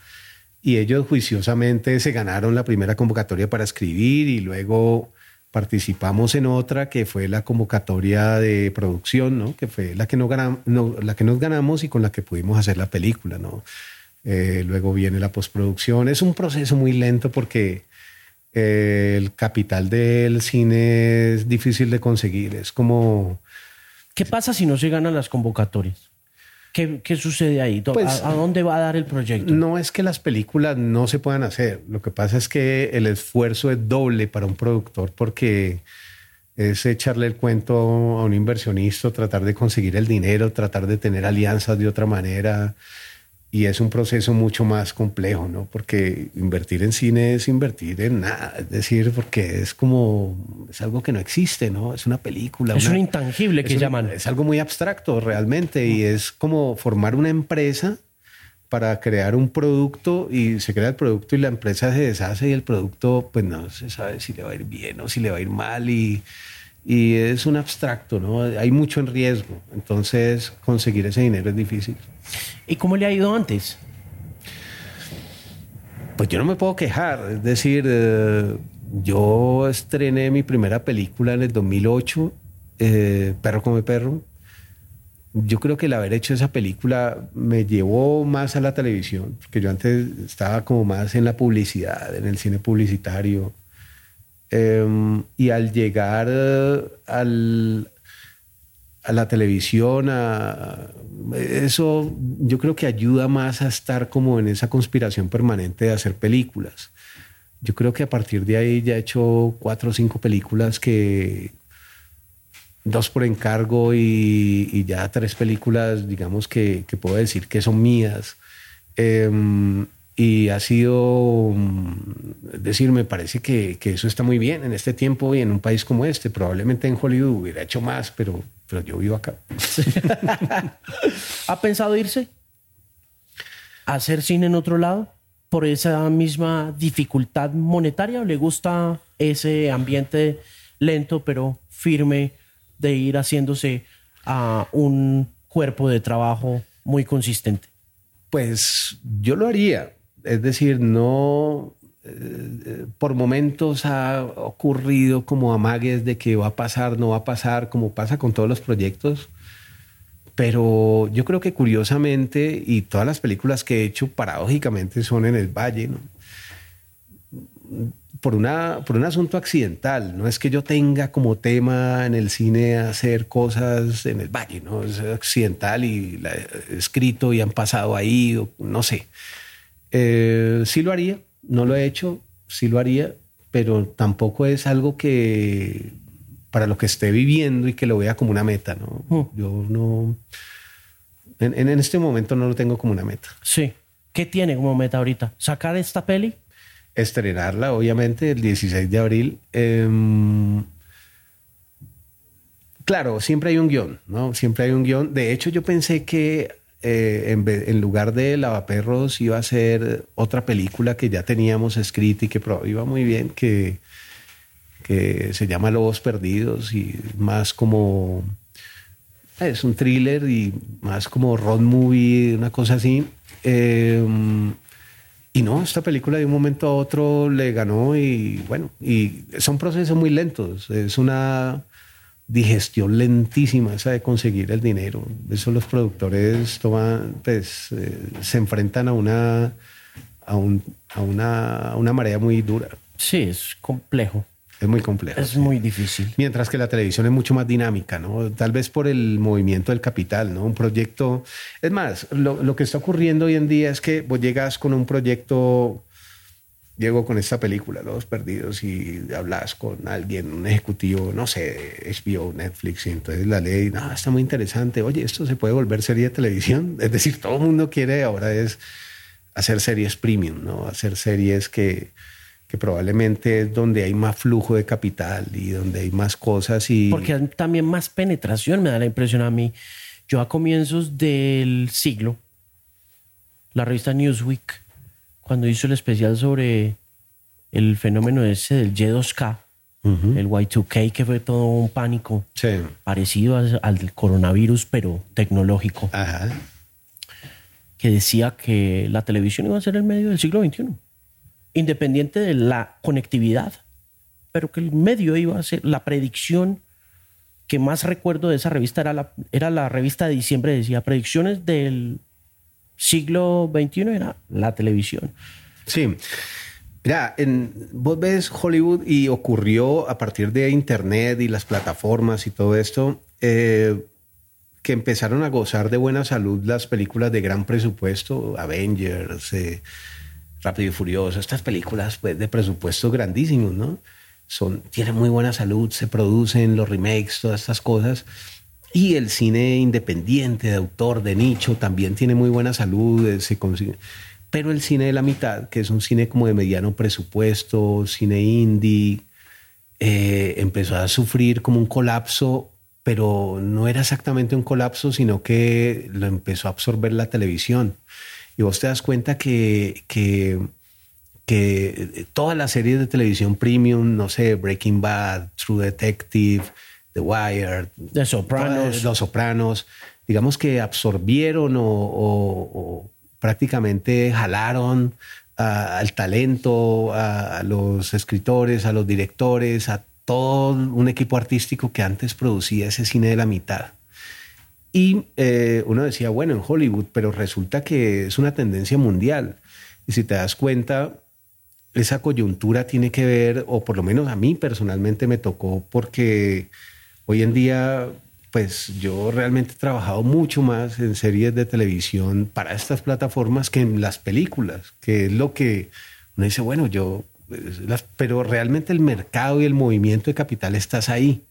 C: y ellos juiciosamente se ganaron la primera convocatoria para escribir y luego participamos en otra que fue la convocatoria de producción, ¿no? que fue la que, no ganamos, la que nos ganamos y con la que pudimos hacer la película. ¿no? Eh, luego viene la postproducción. Es un proceso muy lento porque eh, el capital del cine es difícil de conseguir. Es como...
A: ¿Qué pasa si no se ganan las convocatorias? ¿Qué, sucede ahí? Pues, ¿A, dónde va a dar el proyecto?
C: No es que las películas no se puedan hacer. Lo que pasa es que el esfuerzo es doble para un productor porque es echarle el cuento a un inversionista, tratar de conseguir el dinero, tratar de tener alianzas de otra manera y es un proceso mucho más complejo, ¿no? Porque invertir en cine es invertir en nada, es decir, porque es como, es algo que no existe, ¿no? Es una película.
A: Es un intangible que llaman.
C: Es algo muy abstracto realmente y es como formar una empresa para crear un producto y se crea el producto y la empresa se deshace y el producto pues no se sabe si le va a ir bien o si le va a ir mal y y es un abstracto, ¿no? Hay mucho en riesgo, entonces conseguir ese dinero es difícil.
A: ¿Y cómo le ha ido antes?
C: Pues yo no me puedo quejar, es decir, eh, yo estrené mi primera película en el 2008, eh, Perro come perro. Yo creo que el haber hecho esa película me llevó más a la televisión, porque yo antes estaba como más en la publicidad, en el cine publicitario Em, y al llegar eh, al, a la televisión, a, eso yo creo que ayuda más a estar como en esa conspiración permanente de hacer películas. Yo creo que a partir de ahí ya he hecho cuatro o cinco películas que, dos por encargo y, ya tres películas, digamos, que, que, puedo decir que son mías. Eh, y ha sido, mm, es decir, me parece que, que, eso está muy bien en este tiempo y en un país como este. Probablemente en Hollywood hubiera hecho más, pero, pero yo vivo acá. [LAUGHS]
A: ¿Ha pensado irse? ¿A hacer cine en otro lado? ¿Por esa misma dificultad monetaria? ¿O le gusta ese ambiente lento pero firme de ir haciéndose a un cuerpo de trabajo muy consistente?
C: Pues yo lo haría es decir, no eh, por momentos ha ocurrido como amagues de que va a pasar, no va a pasar, como pasa con todos los proyectos. Pero yo creo que curiosamente, y todas las películas que he hecho paradójicamente son en el Valle, por, una, por un asunto accidental. No es que yo tenga como tema en el cine hacer cosas en el Valle, ¿no? es accidental y escrito y han pasado ahí, no sé. Eh, sí lo haría, no lo he hecho, sí lo haría, pero tampoco es algo que para lo que esté viviendo y que lo vea como una meta, ¿no? Mm. Yo no... En, en, este momento no lo tengo como una meta.
A: Sí. ¿Qué tiene como meta ahorita? ¿Sacar esta peli?
C: Estrenarla, obviamente, el 16 de abril. Em, claro, siempre hay un guion, ¿no? Siempre hay un guion. De hecho, yo pensé que eh, en, lugar de Lavaperros iba a ser otra película que ya teníamos escrita y que iba muy bien, que, que se llama Lobos Perdidos y más como... Es un thriller y más como road movie, una cosa así. Em, y no, esta película de un momento a otro le ganó y bueno, y son procesos muy lentos. Es una digestión lentísima esa de conseguir el dinero. Eso los productores toman, pues, eh, se enfrentan a una, a, un, a, una, a una marea muy dura.
A: Sí, es complejo.
C: Es muy complejo.
A: Es muy difícil.
C: Mientras que la televisión es mucho más dinámica, ¿no? Tal vez por el movimiento del capital, ¿no? Un proyecto. Es más, lo, lo que está ocurriendo hoy en día es que vos llegas con un proyecto llego con esta película, Los Perdidos, y hablas con alguien, un ejecutivo, no sé, HBO, Netflix, y entonces la ley, no, está muy interesante, oye, esto se puede volver serie de televisión. [LAUGHS] Es decir, todo el mundo quiere ahora es hacer series premium, ¿no? Hacer series que, que probablemente es donde hay más flujo de capital y donde hay más cosas y...
A: Porque hay también más penetración, me da la impresión a mí. Yo a comienzos del siglo, la revista Newsweek cuando hizo el especial sobre el fenómeno ese del Y2K, el Y2K, que fue todo un pánico parecido al, coronavirus, pero tecnológico, que decía que la televisión iba a ser el medio del siglo XXI, independiente de la conectividad, pero que el medio iba a ser la predicción que más recuerdo de esa revista era la, era la revista de diciembre, decía predicciones del siglo XXI era la televisión.
C: Sí. Mira, en, vos ves Hollywood y ocurrió a partir de Internet y las plataformas y todo esto, eh, que empezaron a gozar de buena salud las películas de gran presupuesto, Avengers, eh, Rápido y Furioso, estas películas pues, de presupuesto grandísimos, ¿no? Son, tienen muy buena salud, se producen los remakes, todas estas cosas. Y el cine independiente, de autor, de nicho, también tiene muy buena salud, eh, se consigue. Pero el cine de la mitad, que es un cine como de mediano presupuesto, cine indie, eh, empezó a sufrir como un colapso, pero no era exactamente un colapso, sino que lo empezó a absorber la televisión. Y vos te das cuenta que, que, que todas las series de televisión premium, no sé, Breaking Bad, True Detective, The Wire,
A: The Sopranos.
C: Los Sopranos, digamos que absorbieron o, prácticamente jalaron al talento, a, los escritores, a los directores, a todo un equipo artístico que antes producía ese cine de la mitad. Y eh, uno decía, bueno, en Hollywood, pero resulta que es una tendencia mundial. Y si te das cuenta, esa coyuntura tiene que ver, o por lo menos a mí personalmente me tocó, porque Hoy en día, pues yo realmente he trabajado mucho más en series de televisión para estas plataformas que en las películas, que es lo que uno dice, bueno, yo, pero realmente el mercado y el movimiento de capital estás ahí.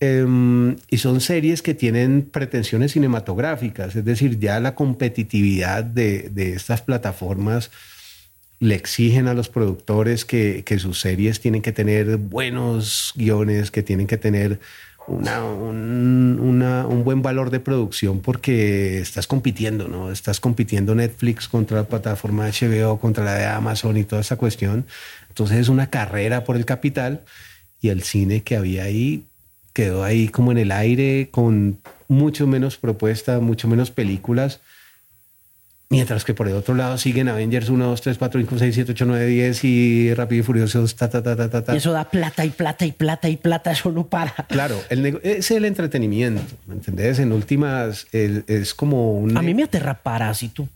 C: Em, y son series que tienen pretensiones cinematográficas, es decir, ya la competitividad de, de estas plataformas le exigen a los productores que, que, sus series tienen que tener buenos guiones, que tienen que tener una, un, buen valor de producción porque estás compitiendo, ¿no? Estás compitiendo Netflix contra la plataforma HBO, contra la de Amazon y toda esa cuestión. Entonces es una carrera por el capital y el cine que había ahí quedó ahí como en el aire con mucho menos propuestas, mucho menos películas Mientras que por el otro lado siguen Avengers 1, 2, 3, 4, 5, 6, 7, 8, 9, 10 y Rápido y Furioso, ta, ta, ta, ta, ta.
A: Y eso da plata y plata y plata y plata, eso no para.
C: Claro, el es el entretenimiento, ¿me entendés? En últimas, es como un...
A: A mí me aterra Parásito.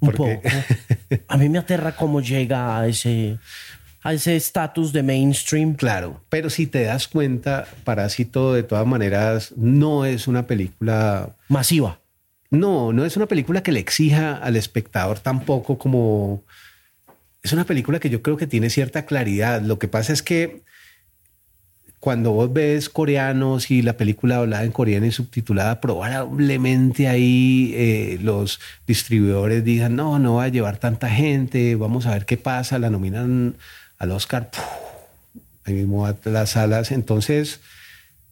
A: Un poco. a mí me aterra cómo llega a ese a ese estatus de mainstream.
C: Claro, pero si te das cuenta, Parásito de todas maneras no es una película
A: masiva.
C: No, no es una película que le exija al espectador tampoco como... Es una película que yo creo que tiene cierta claridad. Lo que pasa es que cuando vos ves coreanos y la película hablada en coreano y subtitulada, probablemente ahí eh, los distribuidores digan, no, no va a llevar tanta gente, vamos a ver qué pasa, la nominan al Oscar, ahí mismo a las salas. Entonces,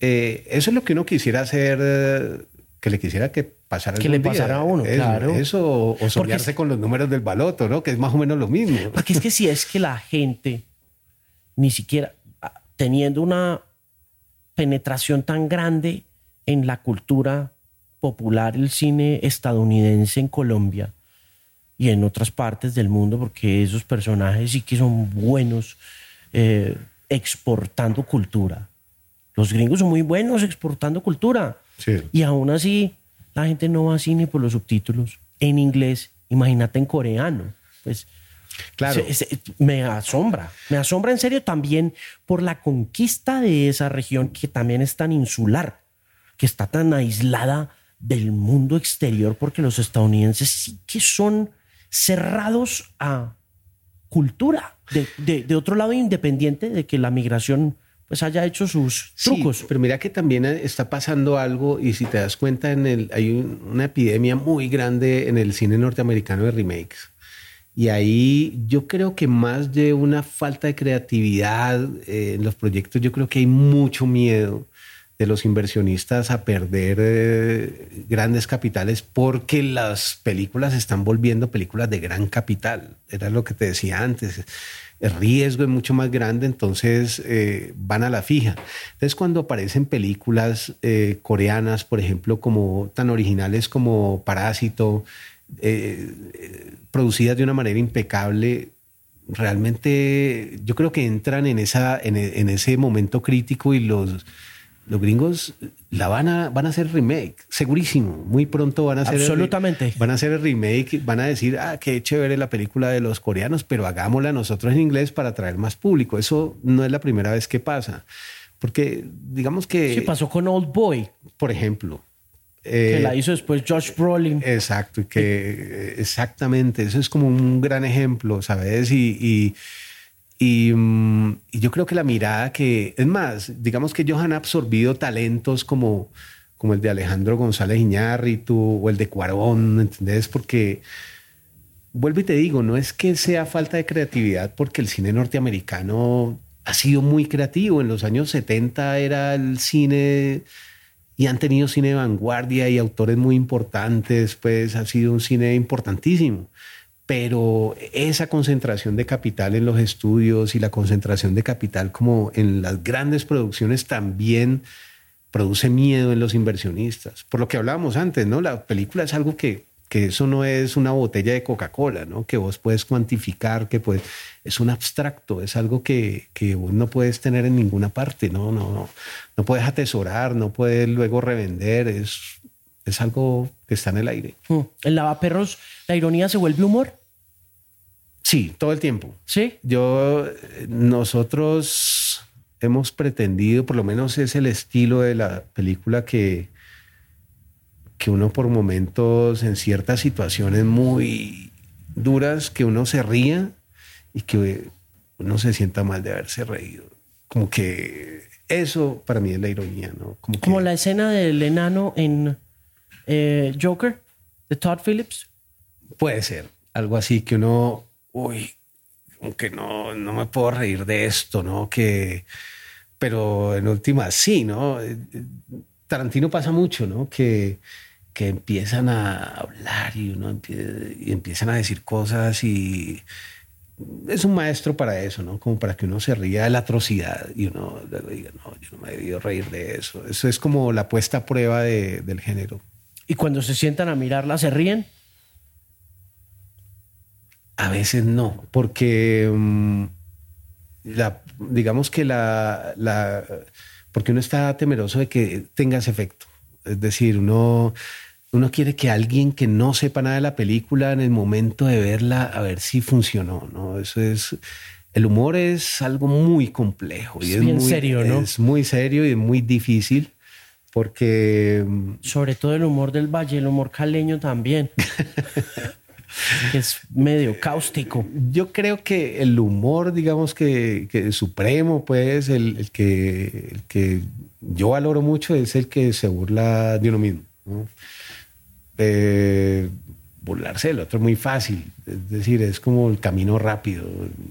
C: eh, eso es lo que uno quisiera hacer, que le quisiera que
A: que le pasara a uno, claro.
C: Eso, o soñarse con los números del baloto, ¿no? Que es más o menos lo mismo.
A: Porque es que si es que la gente, ni siquiera ah, teniendo una penetración tan grande en la cultura popular, el cine estadounidense en Colombia y en otras partes del mundo, porque esos personajes sí que son buenos eh, exportando cultura Los gringos son muy buenos exportando cultura. Y aún así, la gente no va a cine por los subtítulos en inglés. Imagínate en coreano. Pues
C: Claro.
A: me asombra, me asombra en serio también por la conquista de esa región que también es tan insular, que está tan aislada del mundo exterior, porque los estadounidenses sí que son cerrados a cultura, de, otro lado independiente de que la migración pues haya hecho sus trucos.
C: pero mira que también está pasando algo y si te das cuenta en el hay una epidemia muy grande en el cine norteamericano de remakes. Y ahí yo creo que más de una falta de creatividad eh, en los proyectos, yo creo que hay mucho miedo de los inversionistas a perder eh, grandes capitales porque las películas están volviendo películas de gran capital. Era lo que te decía antes. El riesgo es mucho más grande, entonces eh, van a la fija. Entonces cuando aparecen películas eh, coreanas, por ejemplo, como tan originales como Parásito, producidas de una manera impecable, realmente yo creo que entran en, esa, en ese momento crítico y los los gringos la van a, van a hacer remake, segurísimo. Muy pronto van a hacer.
A: Absolutamente.
C: El, van a hacer el remake, van a decir, ah, qué chévere la película de los coreanos, pero hagámosla nosotros en inglés para atraer más público. Eso no es la primera vez que pasa. Porque digamos que.
A: Sí, pasó con Old Boy.
C: Por ejemplo.
A: que la hizo después Josh Brolin.
C: Exacto, y que exactamente, eso es como un gran ejemplo, ¿sabes? y y, yo creo que la mirada que, es más, digamos que ellos han absorbido talentos como, como el de Alejandro González Iñárritu o el de Cuarón, ¿entendés? Porque, vuelvo y te digo, no es que sea falta de creatividad, porque el cine norteamericano ha sido muy creativo. En los años 70 era el cine y han tenido cine de vanguardia y autores muy importantes, pues ha sido un cine importantísimo pero esa concentración de capital en los estudios y la concentración de capital como en las grandes producciones también produce miedo en los inversionistas. Por lo que hablábamos antes, ¿no? La película es algo que, que eso no es una botella de Coca-Cola, ¿no? Que vos puedes cuantificar, que pues es un abstracto, es algo que, que vos no puedes tener en ninguna parte, ¿no? No, no, no puedes atesorar, no puedes luego revender, es, es algo que está en el aire.
A: Hmm. En Lavaperros, ¿la ironía se vuelve humor?
C: Sí, todo el tiempo.
A: Sí.
C: Yo, nosotros hemos pretendido, por lo menos es el estilo de la película que, que uno por momentos en ciertas situaciones muy duras, que uno se ría y que uno se sienta mal de haberse reído. Como que eso para mí es la ironía, ¿no?
A: Como, la escena del enano en eh, Joker de Todd Phillips.
C: Puede ser, algo así que uno uy, aunque no, no me puedo reír de esto, ¿no? Que, pero en última, sí, ¿no? Tarantino pasa mucho, ¿no? Que, que empiezan a hablar y, uno y empiezan a decir cosas y es un maestro para eso, ¿no? Como para que uno se ría de la atrocidad y uno diga, no, yo no me he debido reír de eso. Eso es como la puesta a prueba de, del género.
A: ¿Y cuando se sientan a mirarla, se ríen?
C: A veces no, porque mm, la, digamos que la, la, porque uno está temeroso de que tenga ese efecto. Es decir, uno, uno quiere que alguien que no sepa nada de la película en el momento de verla, a ver si funcionó, ¿no? Eso es, el humor es algo muy complejo.
A: Y es, muy, serio, ¿no?
C: Es muy serio y es muy difícil porque...
A: Mm, Sobre todo el humor del valle, el humor caleño también. [LAUGHS] es medio cáustico.
C: Yo creo que el humor, digamos que, que supremo, pues, el, que, que yo valoro mucho es el que se burla de uno mismo. Eh, burlarse del otro es muy fácil, es decir, es como el camino rápido.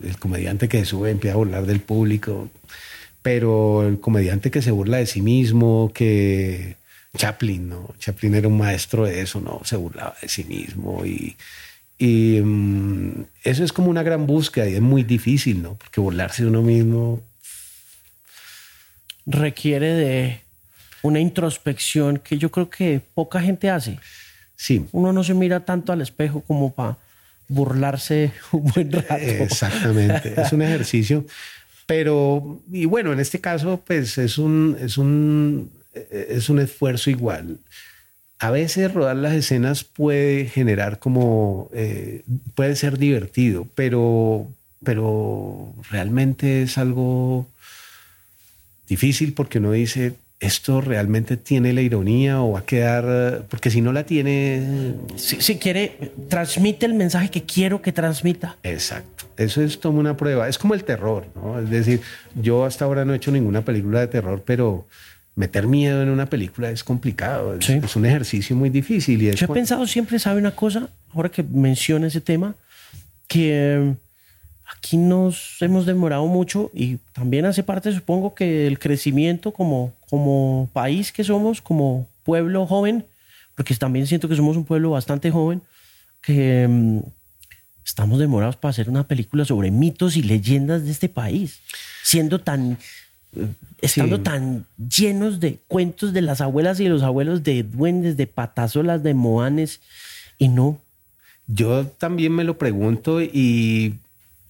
C: El comediante que sube empieza a burlar del público, pero el comediante que se burla de sí mismo, que Chaplin, ¿no? Chaplin era un maestro de eso, ¿no? Se burlaba de sí mismo y y mm, eso es como una gran búsqueda y es muy difícil, ¿no? Porque burlarse de uno mismo
A: requiere de una introspección que yo creo que poca gente hace.
C: Sí.
A: Uno no se mira tanto al espejo como para burlarse un buen rato.
C: Exactamente. es un ejercicio. Pero, y bueno, en este caso, pues es un, es un, es un esfuerzo igual. A veces rodar las escenas puede generar como, eh, puede ser divertido, pero, pero realmente es algo difícil porque uno dice, esto realmente tiene la ironía o va a quedar, porque si no la tiene...
A: Si, quiere, transmite el mensaje que quiero que transmita.
C: Exacto, eso es como una prueba, es como el terror, ¿no? Es decir, yo hasta ahora no he hecho ninguna película de terror, pero meter miedo en una película es complicado, es, un ejercicio muy difícil. Y
A: yo he pensado siempre, ¿sabe una cosa? Ahora que menciona ese tema, que aquí nos hemos demorado mucho y también hace parte, supongo, que el crecimiento como, como país que somos, como pueblo joven, porque también siento que somos un pueblo bastante joven, que mm, estamos demorados para hacer una película sobre mitos y leyendas de este país, siendo tan, estando tan llenos de cuentos de las abuelas y los abuelos, de duendes, de patasolas, de moanes, y no.
C: Yo también me lo pregunto y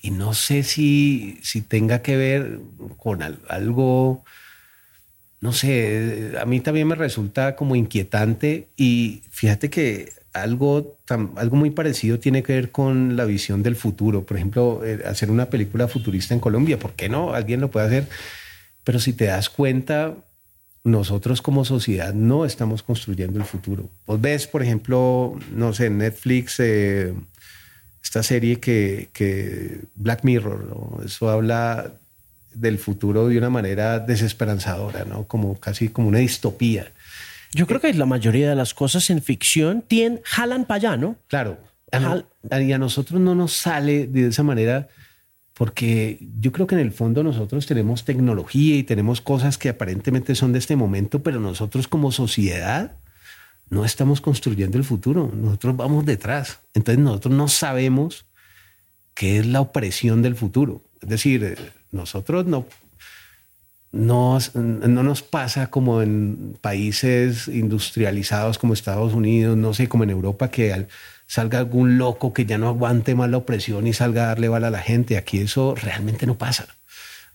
C: y no sé si, si tenga que ver con algo, no sé, a mí también me resulta como inquietante y fíjate que algo, algo muy parecido tiene que ver con la visión del futuro. Por ejemplo, eh, hacer una película futurista en Colombia, ¿por qué no? Alguien lo puede hacer. Pero si te das cuenta, nosotros como sociedad no estamos construyendo el futuro. Vos ves, por ejemplo, no sé, Netflix, eh, esta serie que, Black Mirror, eso habla del futuro de una manera desesperanzadora, ¿no? Como casi como una distopía.
A: Yo creo que la mayoría de las cosas en ficción tienen, jalan para allá, ¿no?
C: Claro. y a nosotros no nos sale de esa manera porque yo creo que en el fondo nosotros tenemos tecnología y tenemos cosas que aparentemente son de este momento, pero nosotros como sociedad no estamos construyendo el futuro, nosotros vamos detrás. Entonces nosotros no sabemos qué es la opresión del futuro. Es decir, nosotros no, no, no nos pasa como en países industrializados como Estados Unidos, no sé, como en Europa, que salga algún loco que ya no aguante más la opresión y salga a darle bala a la gente. Aquí eso realmente no pasa.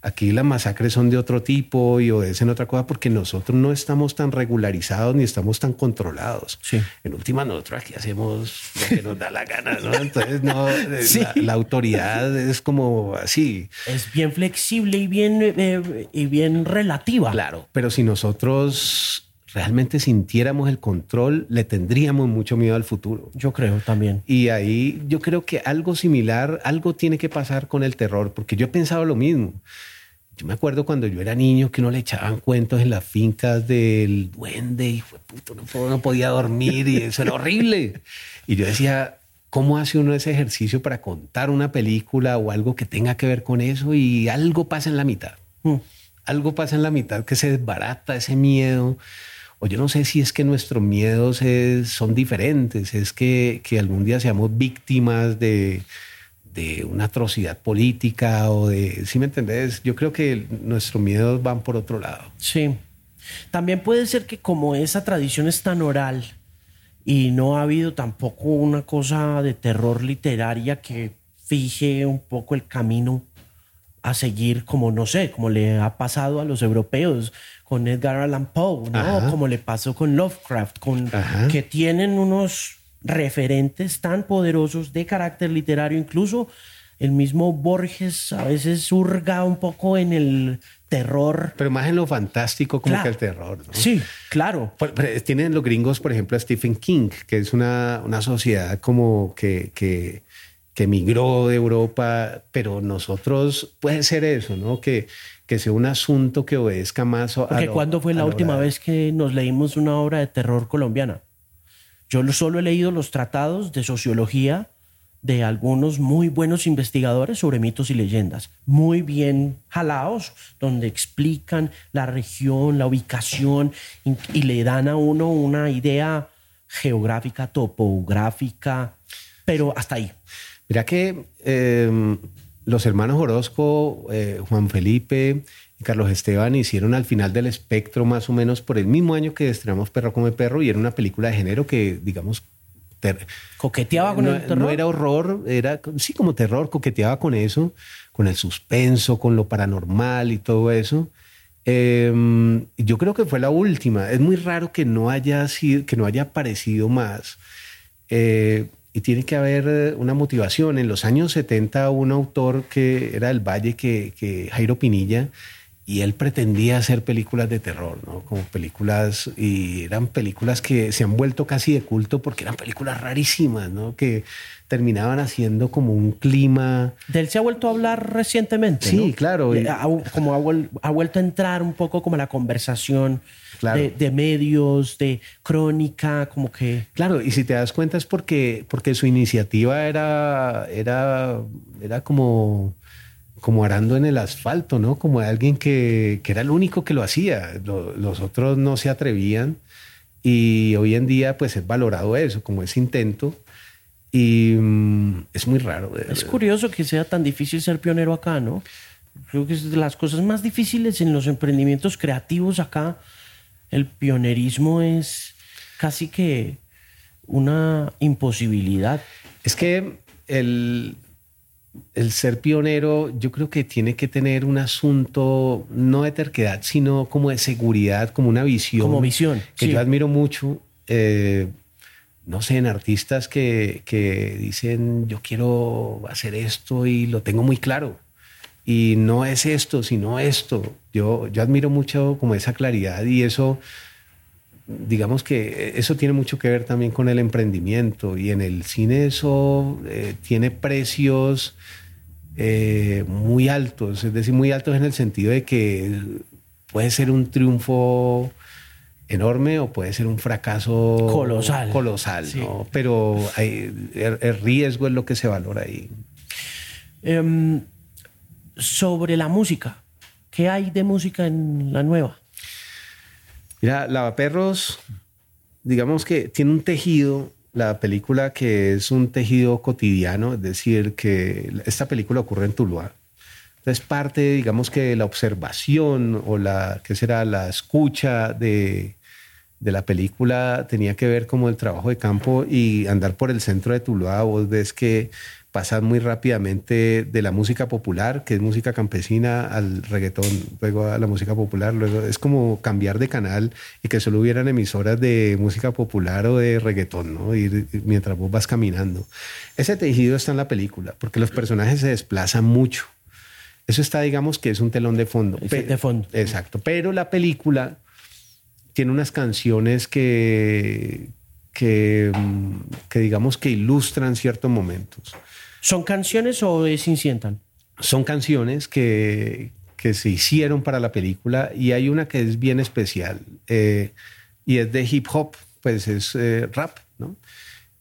C: Aquí las masacres son de otro tipo y obedecen otra cosa porque nosotros no estamos tan regularizados ni estamos tan controlados. En última, nosotros aquí hacemos lo que nos da la gana, ¿no? [LAUGHS] Entonces, no, eh, la, autoridad es como así.
A: Es bien flexible y bien, eh, y bien relativa.
C: Claro, pero si nosotros realmente sintiéramos el control, le tendríamos mucho miedo al futuro.
A: Yo creo también.
C: Y ahí yo creo que algo similar, algo tiene que pasar con el terror, porque yo he pensado lo mismo. Yo me acuerdo cuando yo era niño que uno le echaban cuentos en las fincas del duende y fue puto, no, podía dormir y eso era horrible. Y yo decía, ¿cómo hace uno ese ejercicio para contar una película o algo que tenga que ver con eso? Y algo pasa en la mitad. Mm. Algo pasa en la mitad que se desbarata ese miedo. O yo no sé si es que nuestros miedos son diferentes, es que, que algún día seamos víctimas de, de una atrocidad política o de, ¿sí me entendés? Yo creo que nuestros miedos van por otro lado.
A: Sí. También puede ser que como esa tradición es tan oral y no ha habido tampoco una cosa de terror literaria que fije un poco el camino a seguir, como no sé, como le ha pasado a los europeos con Edgar Allan Poe, ¿no? Como le pasó con Lovecraft, con que tienen unos referentes tan poderosos de carácter literario, incluso el mismo Borges a veces surga un poco en el terror.
C: Pero más en lo fantástico como que el terror. ¿no?
A: Sí, claro.
C: tienen los gringos, por ejemplo, a Stephen King, que es una, una sociedad como que, que, que emigró de Europa, pero nosotros puede ser eso, ¿no? Que, que sea un asunto que obedezca más
A: a... Porque ¿cuándo fue la última vez que nos leímos una obra de terror colombiana? Yo solo he leído los tratados de sociología de algunos muy buenos investigadores sobre mitos y leyendas, muy bien jalados, donde explican la región, la ubicación y, le dan a uno una idea geográfica, topográfica, pero hasta ahí.
C: Mira que em, los hermanos Orozco, eh, Juan Felipe, Carlos Esteban hicieron al final del espectro más o menos por el mismo año que estrenamos Perro come Perro y era una película de género que, digamos,
A: coqueteaba con
C: no,
A: el terror.
C: No era horror, era sí como terror, coqueteaba con eso, con el suspenso, con lo paranormal y todo eso. Em, yo creo que fue la última. Es muy raro que no haya sido, que no haya aparecido más. Eh, y tiene que haber eh, una motivación. En los años 70, un autor que era del Valle, que, que Jairo Pinilla, y él pretendía hacer películas de terror, ¿no? Como películas, y eran películas que se han vuelto casi de culto porque eran películas rarísimas, ¿no? Que terminaban haciendo como un clima.
A: De él se ha vuelto a hablar recientemente.
C: Sí, claro.
A: Eh, ha, como ha, ha, vuelto a entrar un poco como la conversación claro. de, de, medios, de crónica, como que.
C: Claro, y si te das cuenta es porque, porque su iniciativa era, era, era como como arando en el asfalto, ¿no? Como alguien que, que era el único que lo hacía. Lo, los otros no se atrevían y hoy en día pues es valorado eso, como ese intento. Y mm, es muy raro.
A: Es curioso que sea tan difícil ser pionero acá, ¿no? Creo que es de las cosas más difíciles en los emprendimientos creativos acá. El pionerismo es casi que una imposibilidad.
C: Es que el, el ser pionero yo creo que tiene que tener un asunto no de terquedad, sino como de seguridad, como una visión.
A: Como visión.
C: Que
A: sí.
C: yo admiro mucho. Eh, no sé, en artistas que, que, dicen yo quiero hacer esto y lo tengo muy claro. Y no es esto, sino esto. Yo, yo admiro mucho como esa claridad y eso, digamos que eso tiene mucho que ver también con el emprendimiento y en el cine eso eh, tiene precios eh, muy altos, es decir, muy altos en el sentido de que puede ser un triunfo enorme o puede ser un fracaso
A: colosal,
C: colosal
A: sí.
C: ¿no? pero hay, el, el, riesgo es lo que se valora ahí.
A: Um, sobre la música, ¿qué hay de música en la nueva?
C: Mira, Lavaperros, digamos que tiene un tejido, la película que es un tejido cotidiano, es decir, que esta película ocurre en Tuluá. Entonces parte, digamos que la observación o la, que será la escucha de, de la película tenía que ver como el trabajo de campo y andar por el centro de Tuluá, vos ves que pasar muy rápidamente de la música popular, que es música campesina, al reggaetón, luego a la música popular, luego es como cambiar de canal y que solo hubieran emisoras de música popular o de reggaetón, ¿no? Y mientras vos vas caminando. Ese tejido está en la película, porque los personajes se desplazan mucho. Eso está, digamos, que es un telón de fondo.
A: de fondo.
C: Exacto. Pero la película tiene unas canciones que, que, que digamos, que ilustran ciertos momentos.
A: ¿Son canciones o es incidental?
C: Son canciones que, que, se hicieron para la película y hay una que es bien especial eh, y es de hip hop, pues es eh, rap, ¿no?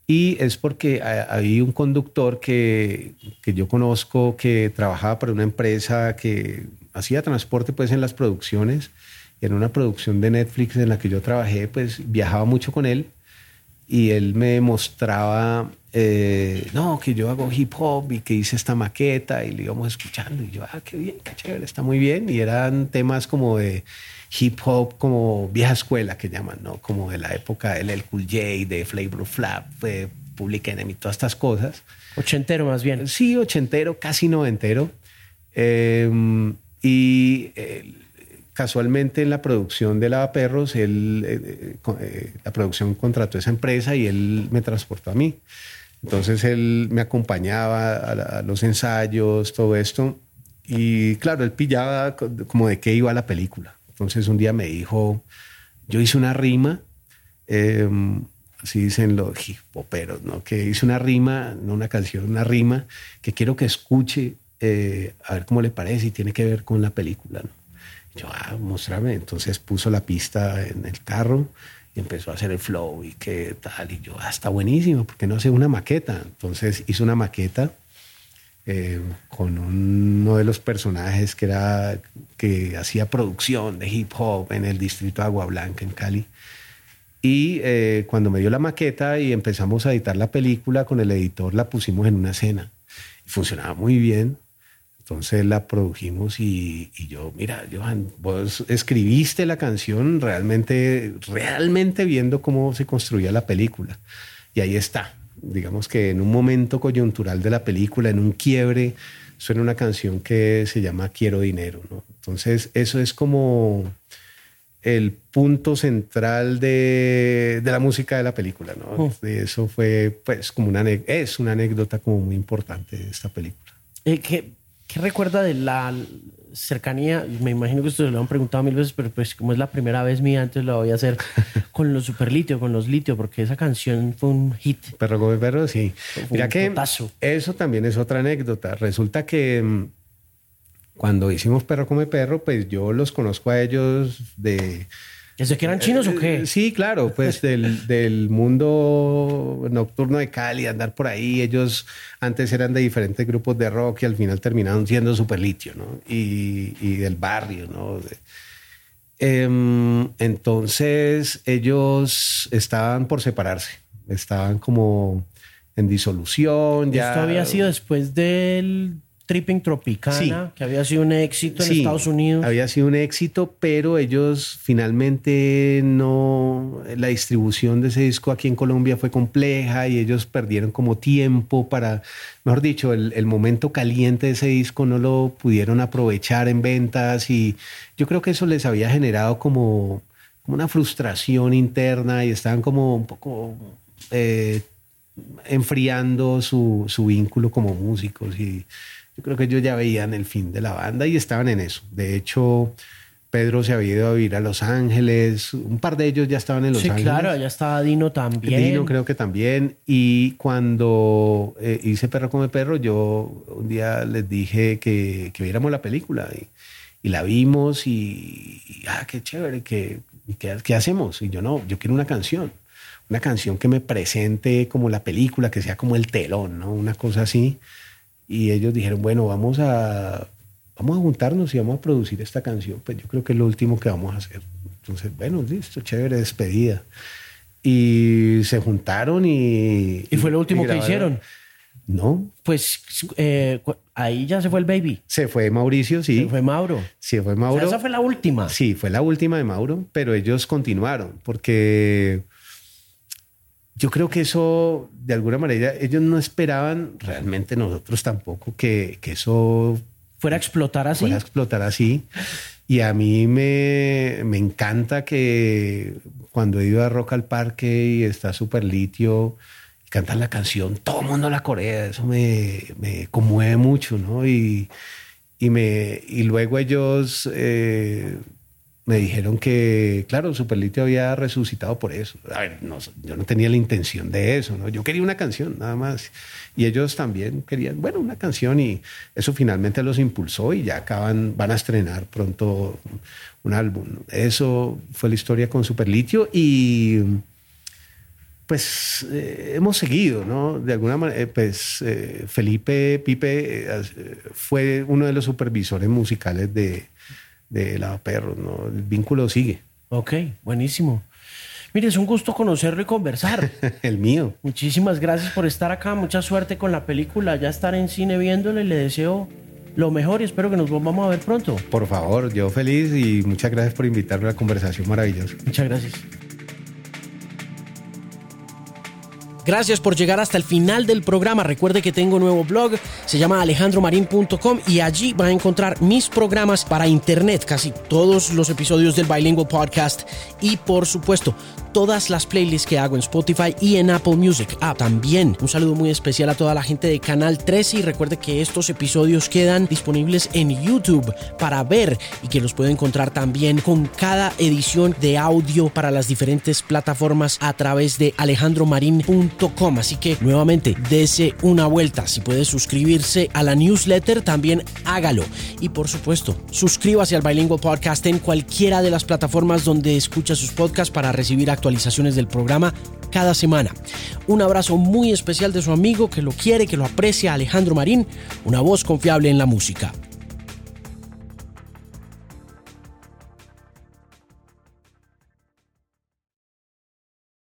C: Y es porque hay un conductor que, que, yo conozco que trabajaba para una empresa que hacía transporte pues en las producciones. En una producción de Netflix en la que yo trabajé, pues viajaba mucho con él y él me mostraba, eh, no, que yo hago hip hop y que hice esta maqueta y le íbamos escuchando y yo, ah, qué bien, qué chévere, está muy bien. Y eran temas como de hip hop, como vieja escuela que llaman, ¿no? Como de la época del El Cool J, de Flavor Flap, de Public Enemy, todas estas cosas.
A: Ochentero más bien.
C: Sí, ochentero, casi noventero. Eh, y... Eh, casualmente en la producción de Lavaperros, él, eh, eh, la producción contrató esa empresa y él me transportó a mí. Entonces él me acompañaba a, a, los ensayos, todo esto. Y claro, él pillaba como de qué iba la película. Entonces un día me dijo, yo hice una rima, eh, así dicen los hip hoperos, ¿no? que hice una rima, no una canción, una rima, que quiero que escuche, eh, a ver cómo le parece y tiene que ver con la película. ¿no? Yo, ah, mostrame. Entonces puso la pista en el carro y empezó a hacer el flow y qué tal. Y yo, ah, está buenísimo, porque no hace una maqueta? Entonces hizo una maqueta eh, con uno de los personajes que era que hacía producción de hip hop en el distrito de Agua Blanca, en Cali. Y eh, cuando me dio la maqueta y empezamos a editar la película con el editor, la pusimos en una escena. Funcionaba muy bien. Entonces la produjimos y, y, yo, mira, Johan, vos escribiste la canción realmente, realmente viendo cómo se construía la película. y ahí está. Digamos que en un momento coyuntural de la película, en un quiebre, suena una canción que se llama Quiero dinero. ¿no? Entonces, eso es como el punto central de, de la música de la película. ¿no? Eso fue, pues, como una, es una anécdota como muy importante de esta película.
A: Eh, ¿qué, ¿Qué recuerda de la cercanía, me imagino que ustedes lo han preguntado mil veces, pero pues como es la primera vez mía, antes lo voy a hacer [LAUGHS] con los superlitio, con los litio, porque esa canción fue un hit.
C: Perro come perro, sí. Mira que eso también es otra anécdota. Resulta que mm, cuando hicimos Perro come perro, pues yo los conozco a ellos de
A: ¿Desde que eran chinos o qué?
C: Eh, sí, claro, pues del, [LAUGHS] del, mundo nocturno de Cali, andar por ahí. Ellos antes eran de diferentes grupos de rock y al final terminaron siendo super litio, ¿no? Y, y del barrio, ¿no? Em, entonces ellos estaban por separarse, estaban como en disolución. Ya...
A: Esto había sido después del Tripping Tropicana, que había sido un éxito en Estados Unidos.
C: Había sido un éxito, pero ellos finalmente no. La distribución de ese disco aquí en Colombia fue compleja y ellos perdieron como tiempo para. Mejor dicho, el, momento caliente de ese disco no lo pudieron aprovechar en ventas y yo creo que eso les había generado como, una frustración interna y estaban como un poco. Eh, enfriando su, su vínculo como músicos y yo creo que ellos ya veían el fin de la banda y estaban en eso. De hecho, Pedro se había ido a vivir a Los Ángeles, un par de ellos ya estaban en Los Ángeles.
A: Sí, claro, allá estaba Dino también.
C: Dino creo que también. Y cuando eh, hice Perro come Perro, yo un día les dije que, que viéramos la película y, y la vimos y, ah, qué chévere, ¿qué, qué, hacemos? Y yo no, yo quiero una canción. Una canción que me presente como la película, que sea como el telón, ¿no? Una cosa así y ellos dijeron, bueno, vamos a, vamos a juntarnos y vamos a producir esta canción. Pues yo creo que es lo último que vamos a hacer. Entonces, bueno, listo, chévere, despedida. Y se juntaron y...
A: ¿Y fue lo último que hicieron?
C: No.
A: Pues eh, ahí ya se fue el baby.
C: Se fue Mauricio, sí.
A: Se fue Mauro.
C: Sí, fue Mauro.
A: esa fue la última.
C: Sí, fue la última de Mauro, pero ellos continuaron porque yo creo que eso, de alguna manera, ellos no esperaban, realmente nosotros tampoco, que, que eso
A: fuera a explotar así.
C: Fuera a explotar así. Y a mí me, me encanta que cuando he ido a Rock al Parque y está Super Litio, cantan la canción, todo el mundo la corea, eso me, me conmueve mucho, ¿no? Y, y, me, y luego ellos eh, me dijeron que, claro, Superlitio había resucitado por eso. A ver, yo no tenía la intención de eso, ¿no? Yo quería una canción, nada más. Y ellos también querían, bueno, una canción y eso finalmente los impulsó y ya acaban, van a estrenar pronto un álbum. Eso fue la historia con Superlitio y pues eh, hemos seguido, ¿no? De alguna manera, eh, pues eh, Felipe Pipe fue uno de los supervisores musicales de de la perros, ¿no? El vínculo sigue.
A: Ok, buenísimo. Mire, es un gusto conocerlo y conversar. [LAUGHS]
C: El mío.
A: Muchísimas gracias por estar acá. Mucha suerte con la película. Ya estar en cine viéndole. Le deseo lo mejor y espero que nos volvamos a ver pronto.
C: Por favor, yo feliz y muchas gracias por invitarme a la conversación maravillosa.
A: Muchas gracias. Gracias por llegar hasta el final del programa. Recuerde que tengo un nuevo blog, se llama alejandromarin.com y allí va a encontrar mis programas para internet, casi todos los episodios del Bilingual Podcast y por supuesto todas las playlists que hago en Spotify y en Apple Music. Ah, también un saludo muy especial a toda la gente de Canal 13 y recuerde que estos episodios quedan disponibles en YouTube para ver y que los puede encontrar también con cada edición de audio para las diferentes plataformas a través de alejandromarin.com. Así que nuevamente, dese una vuelta. Si puede suscribirse a la newsletter, también hágalo. Y por supuesto, suscríbase al Bilingual Podcast en cualquiera de las plataformas donde escucha sus podcasts para recibir actualizaciones del programa cada semana. Un abrazo muy especial de su amigo que lo quiere, que lo aprecia, Alejandro Marín, una voz confiable en la música.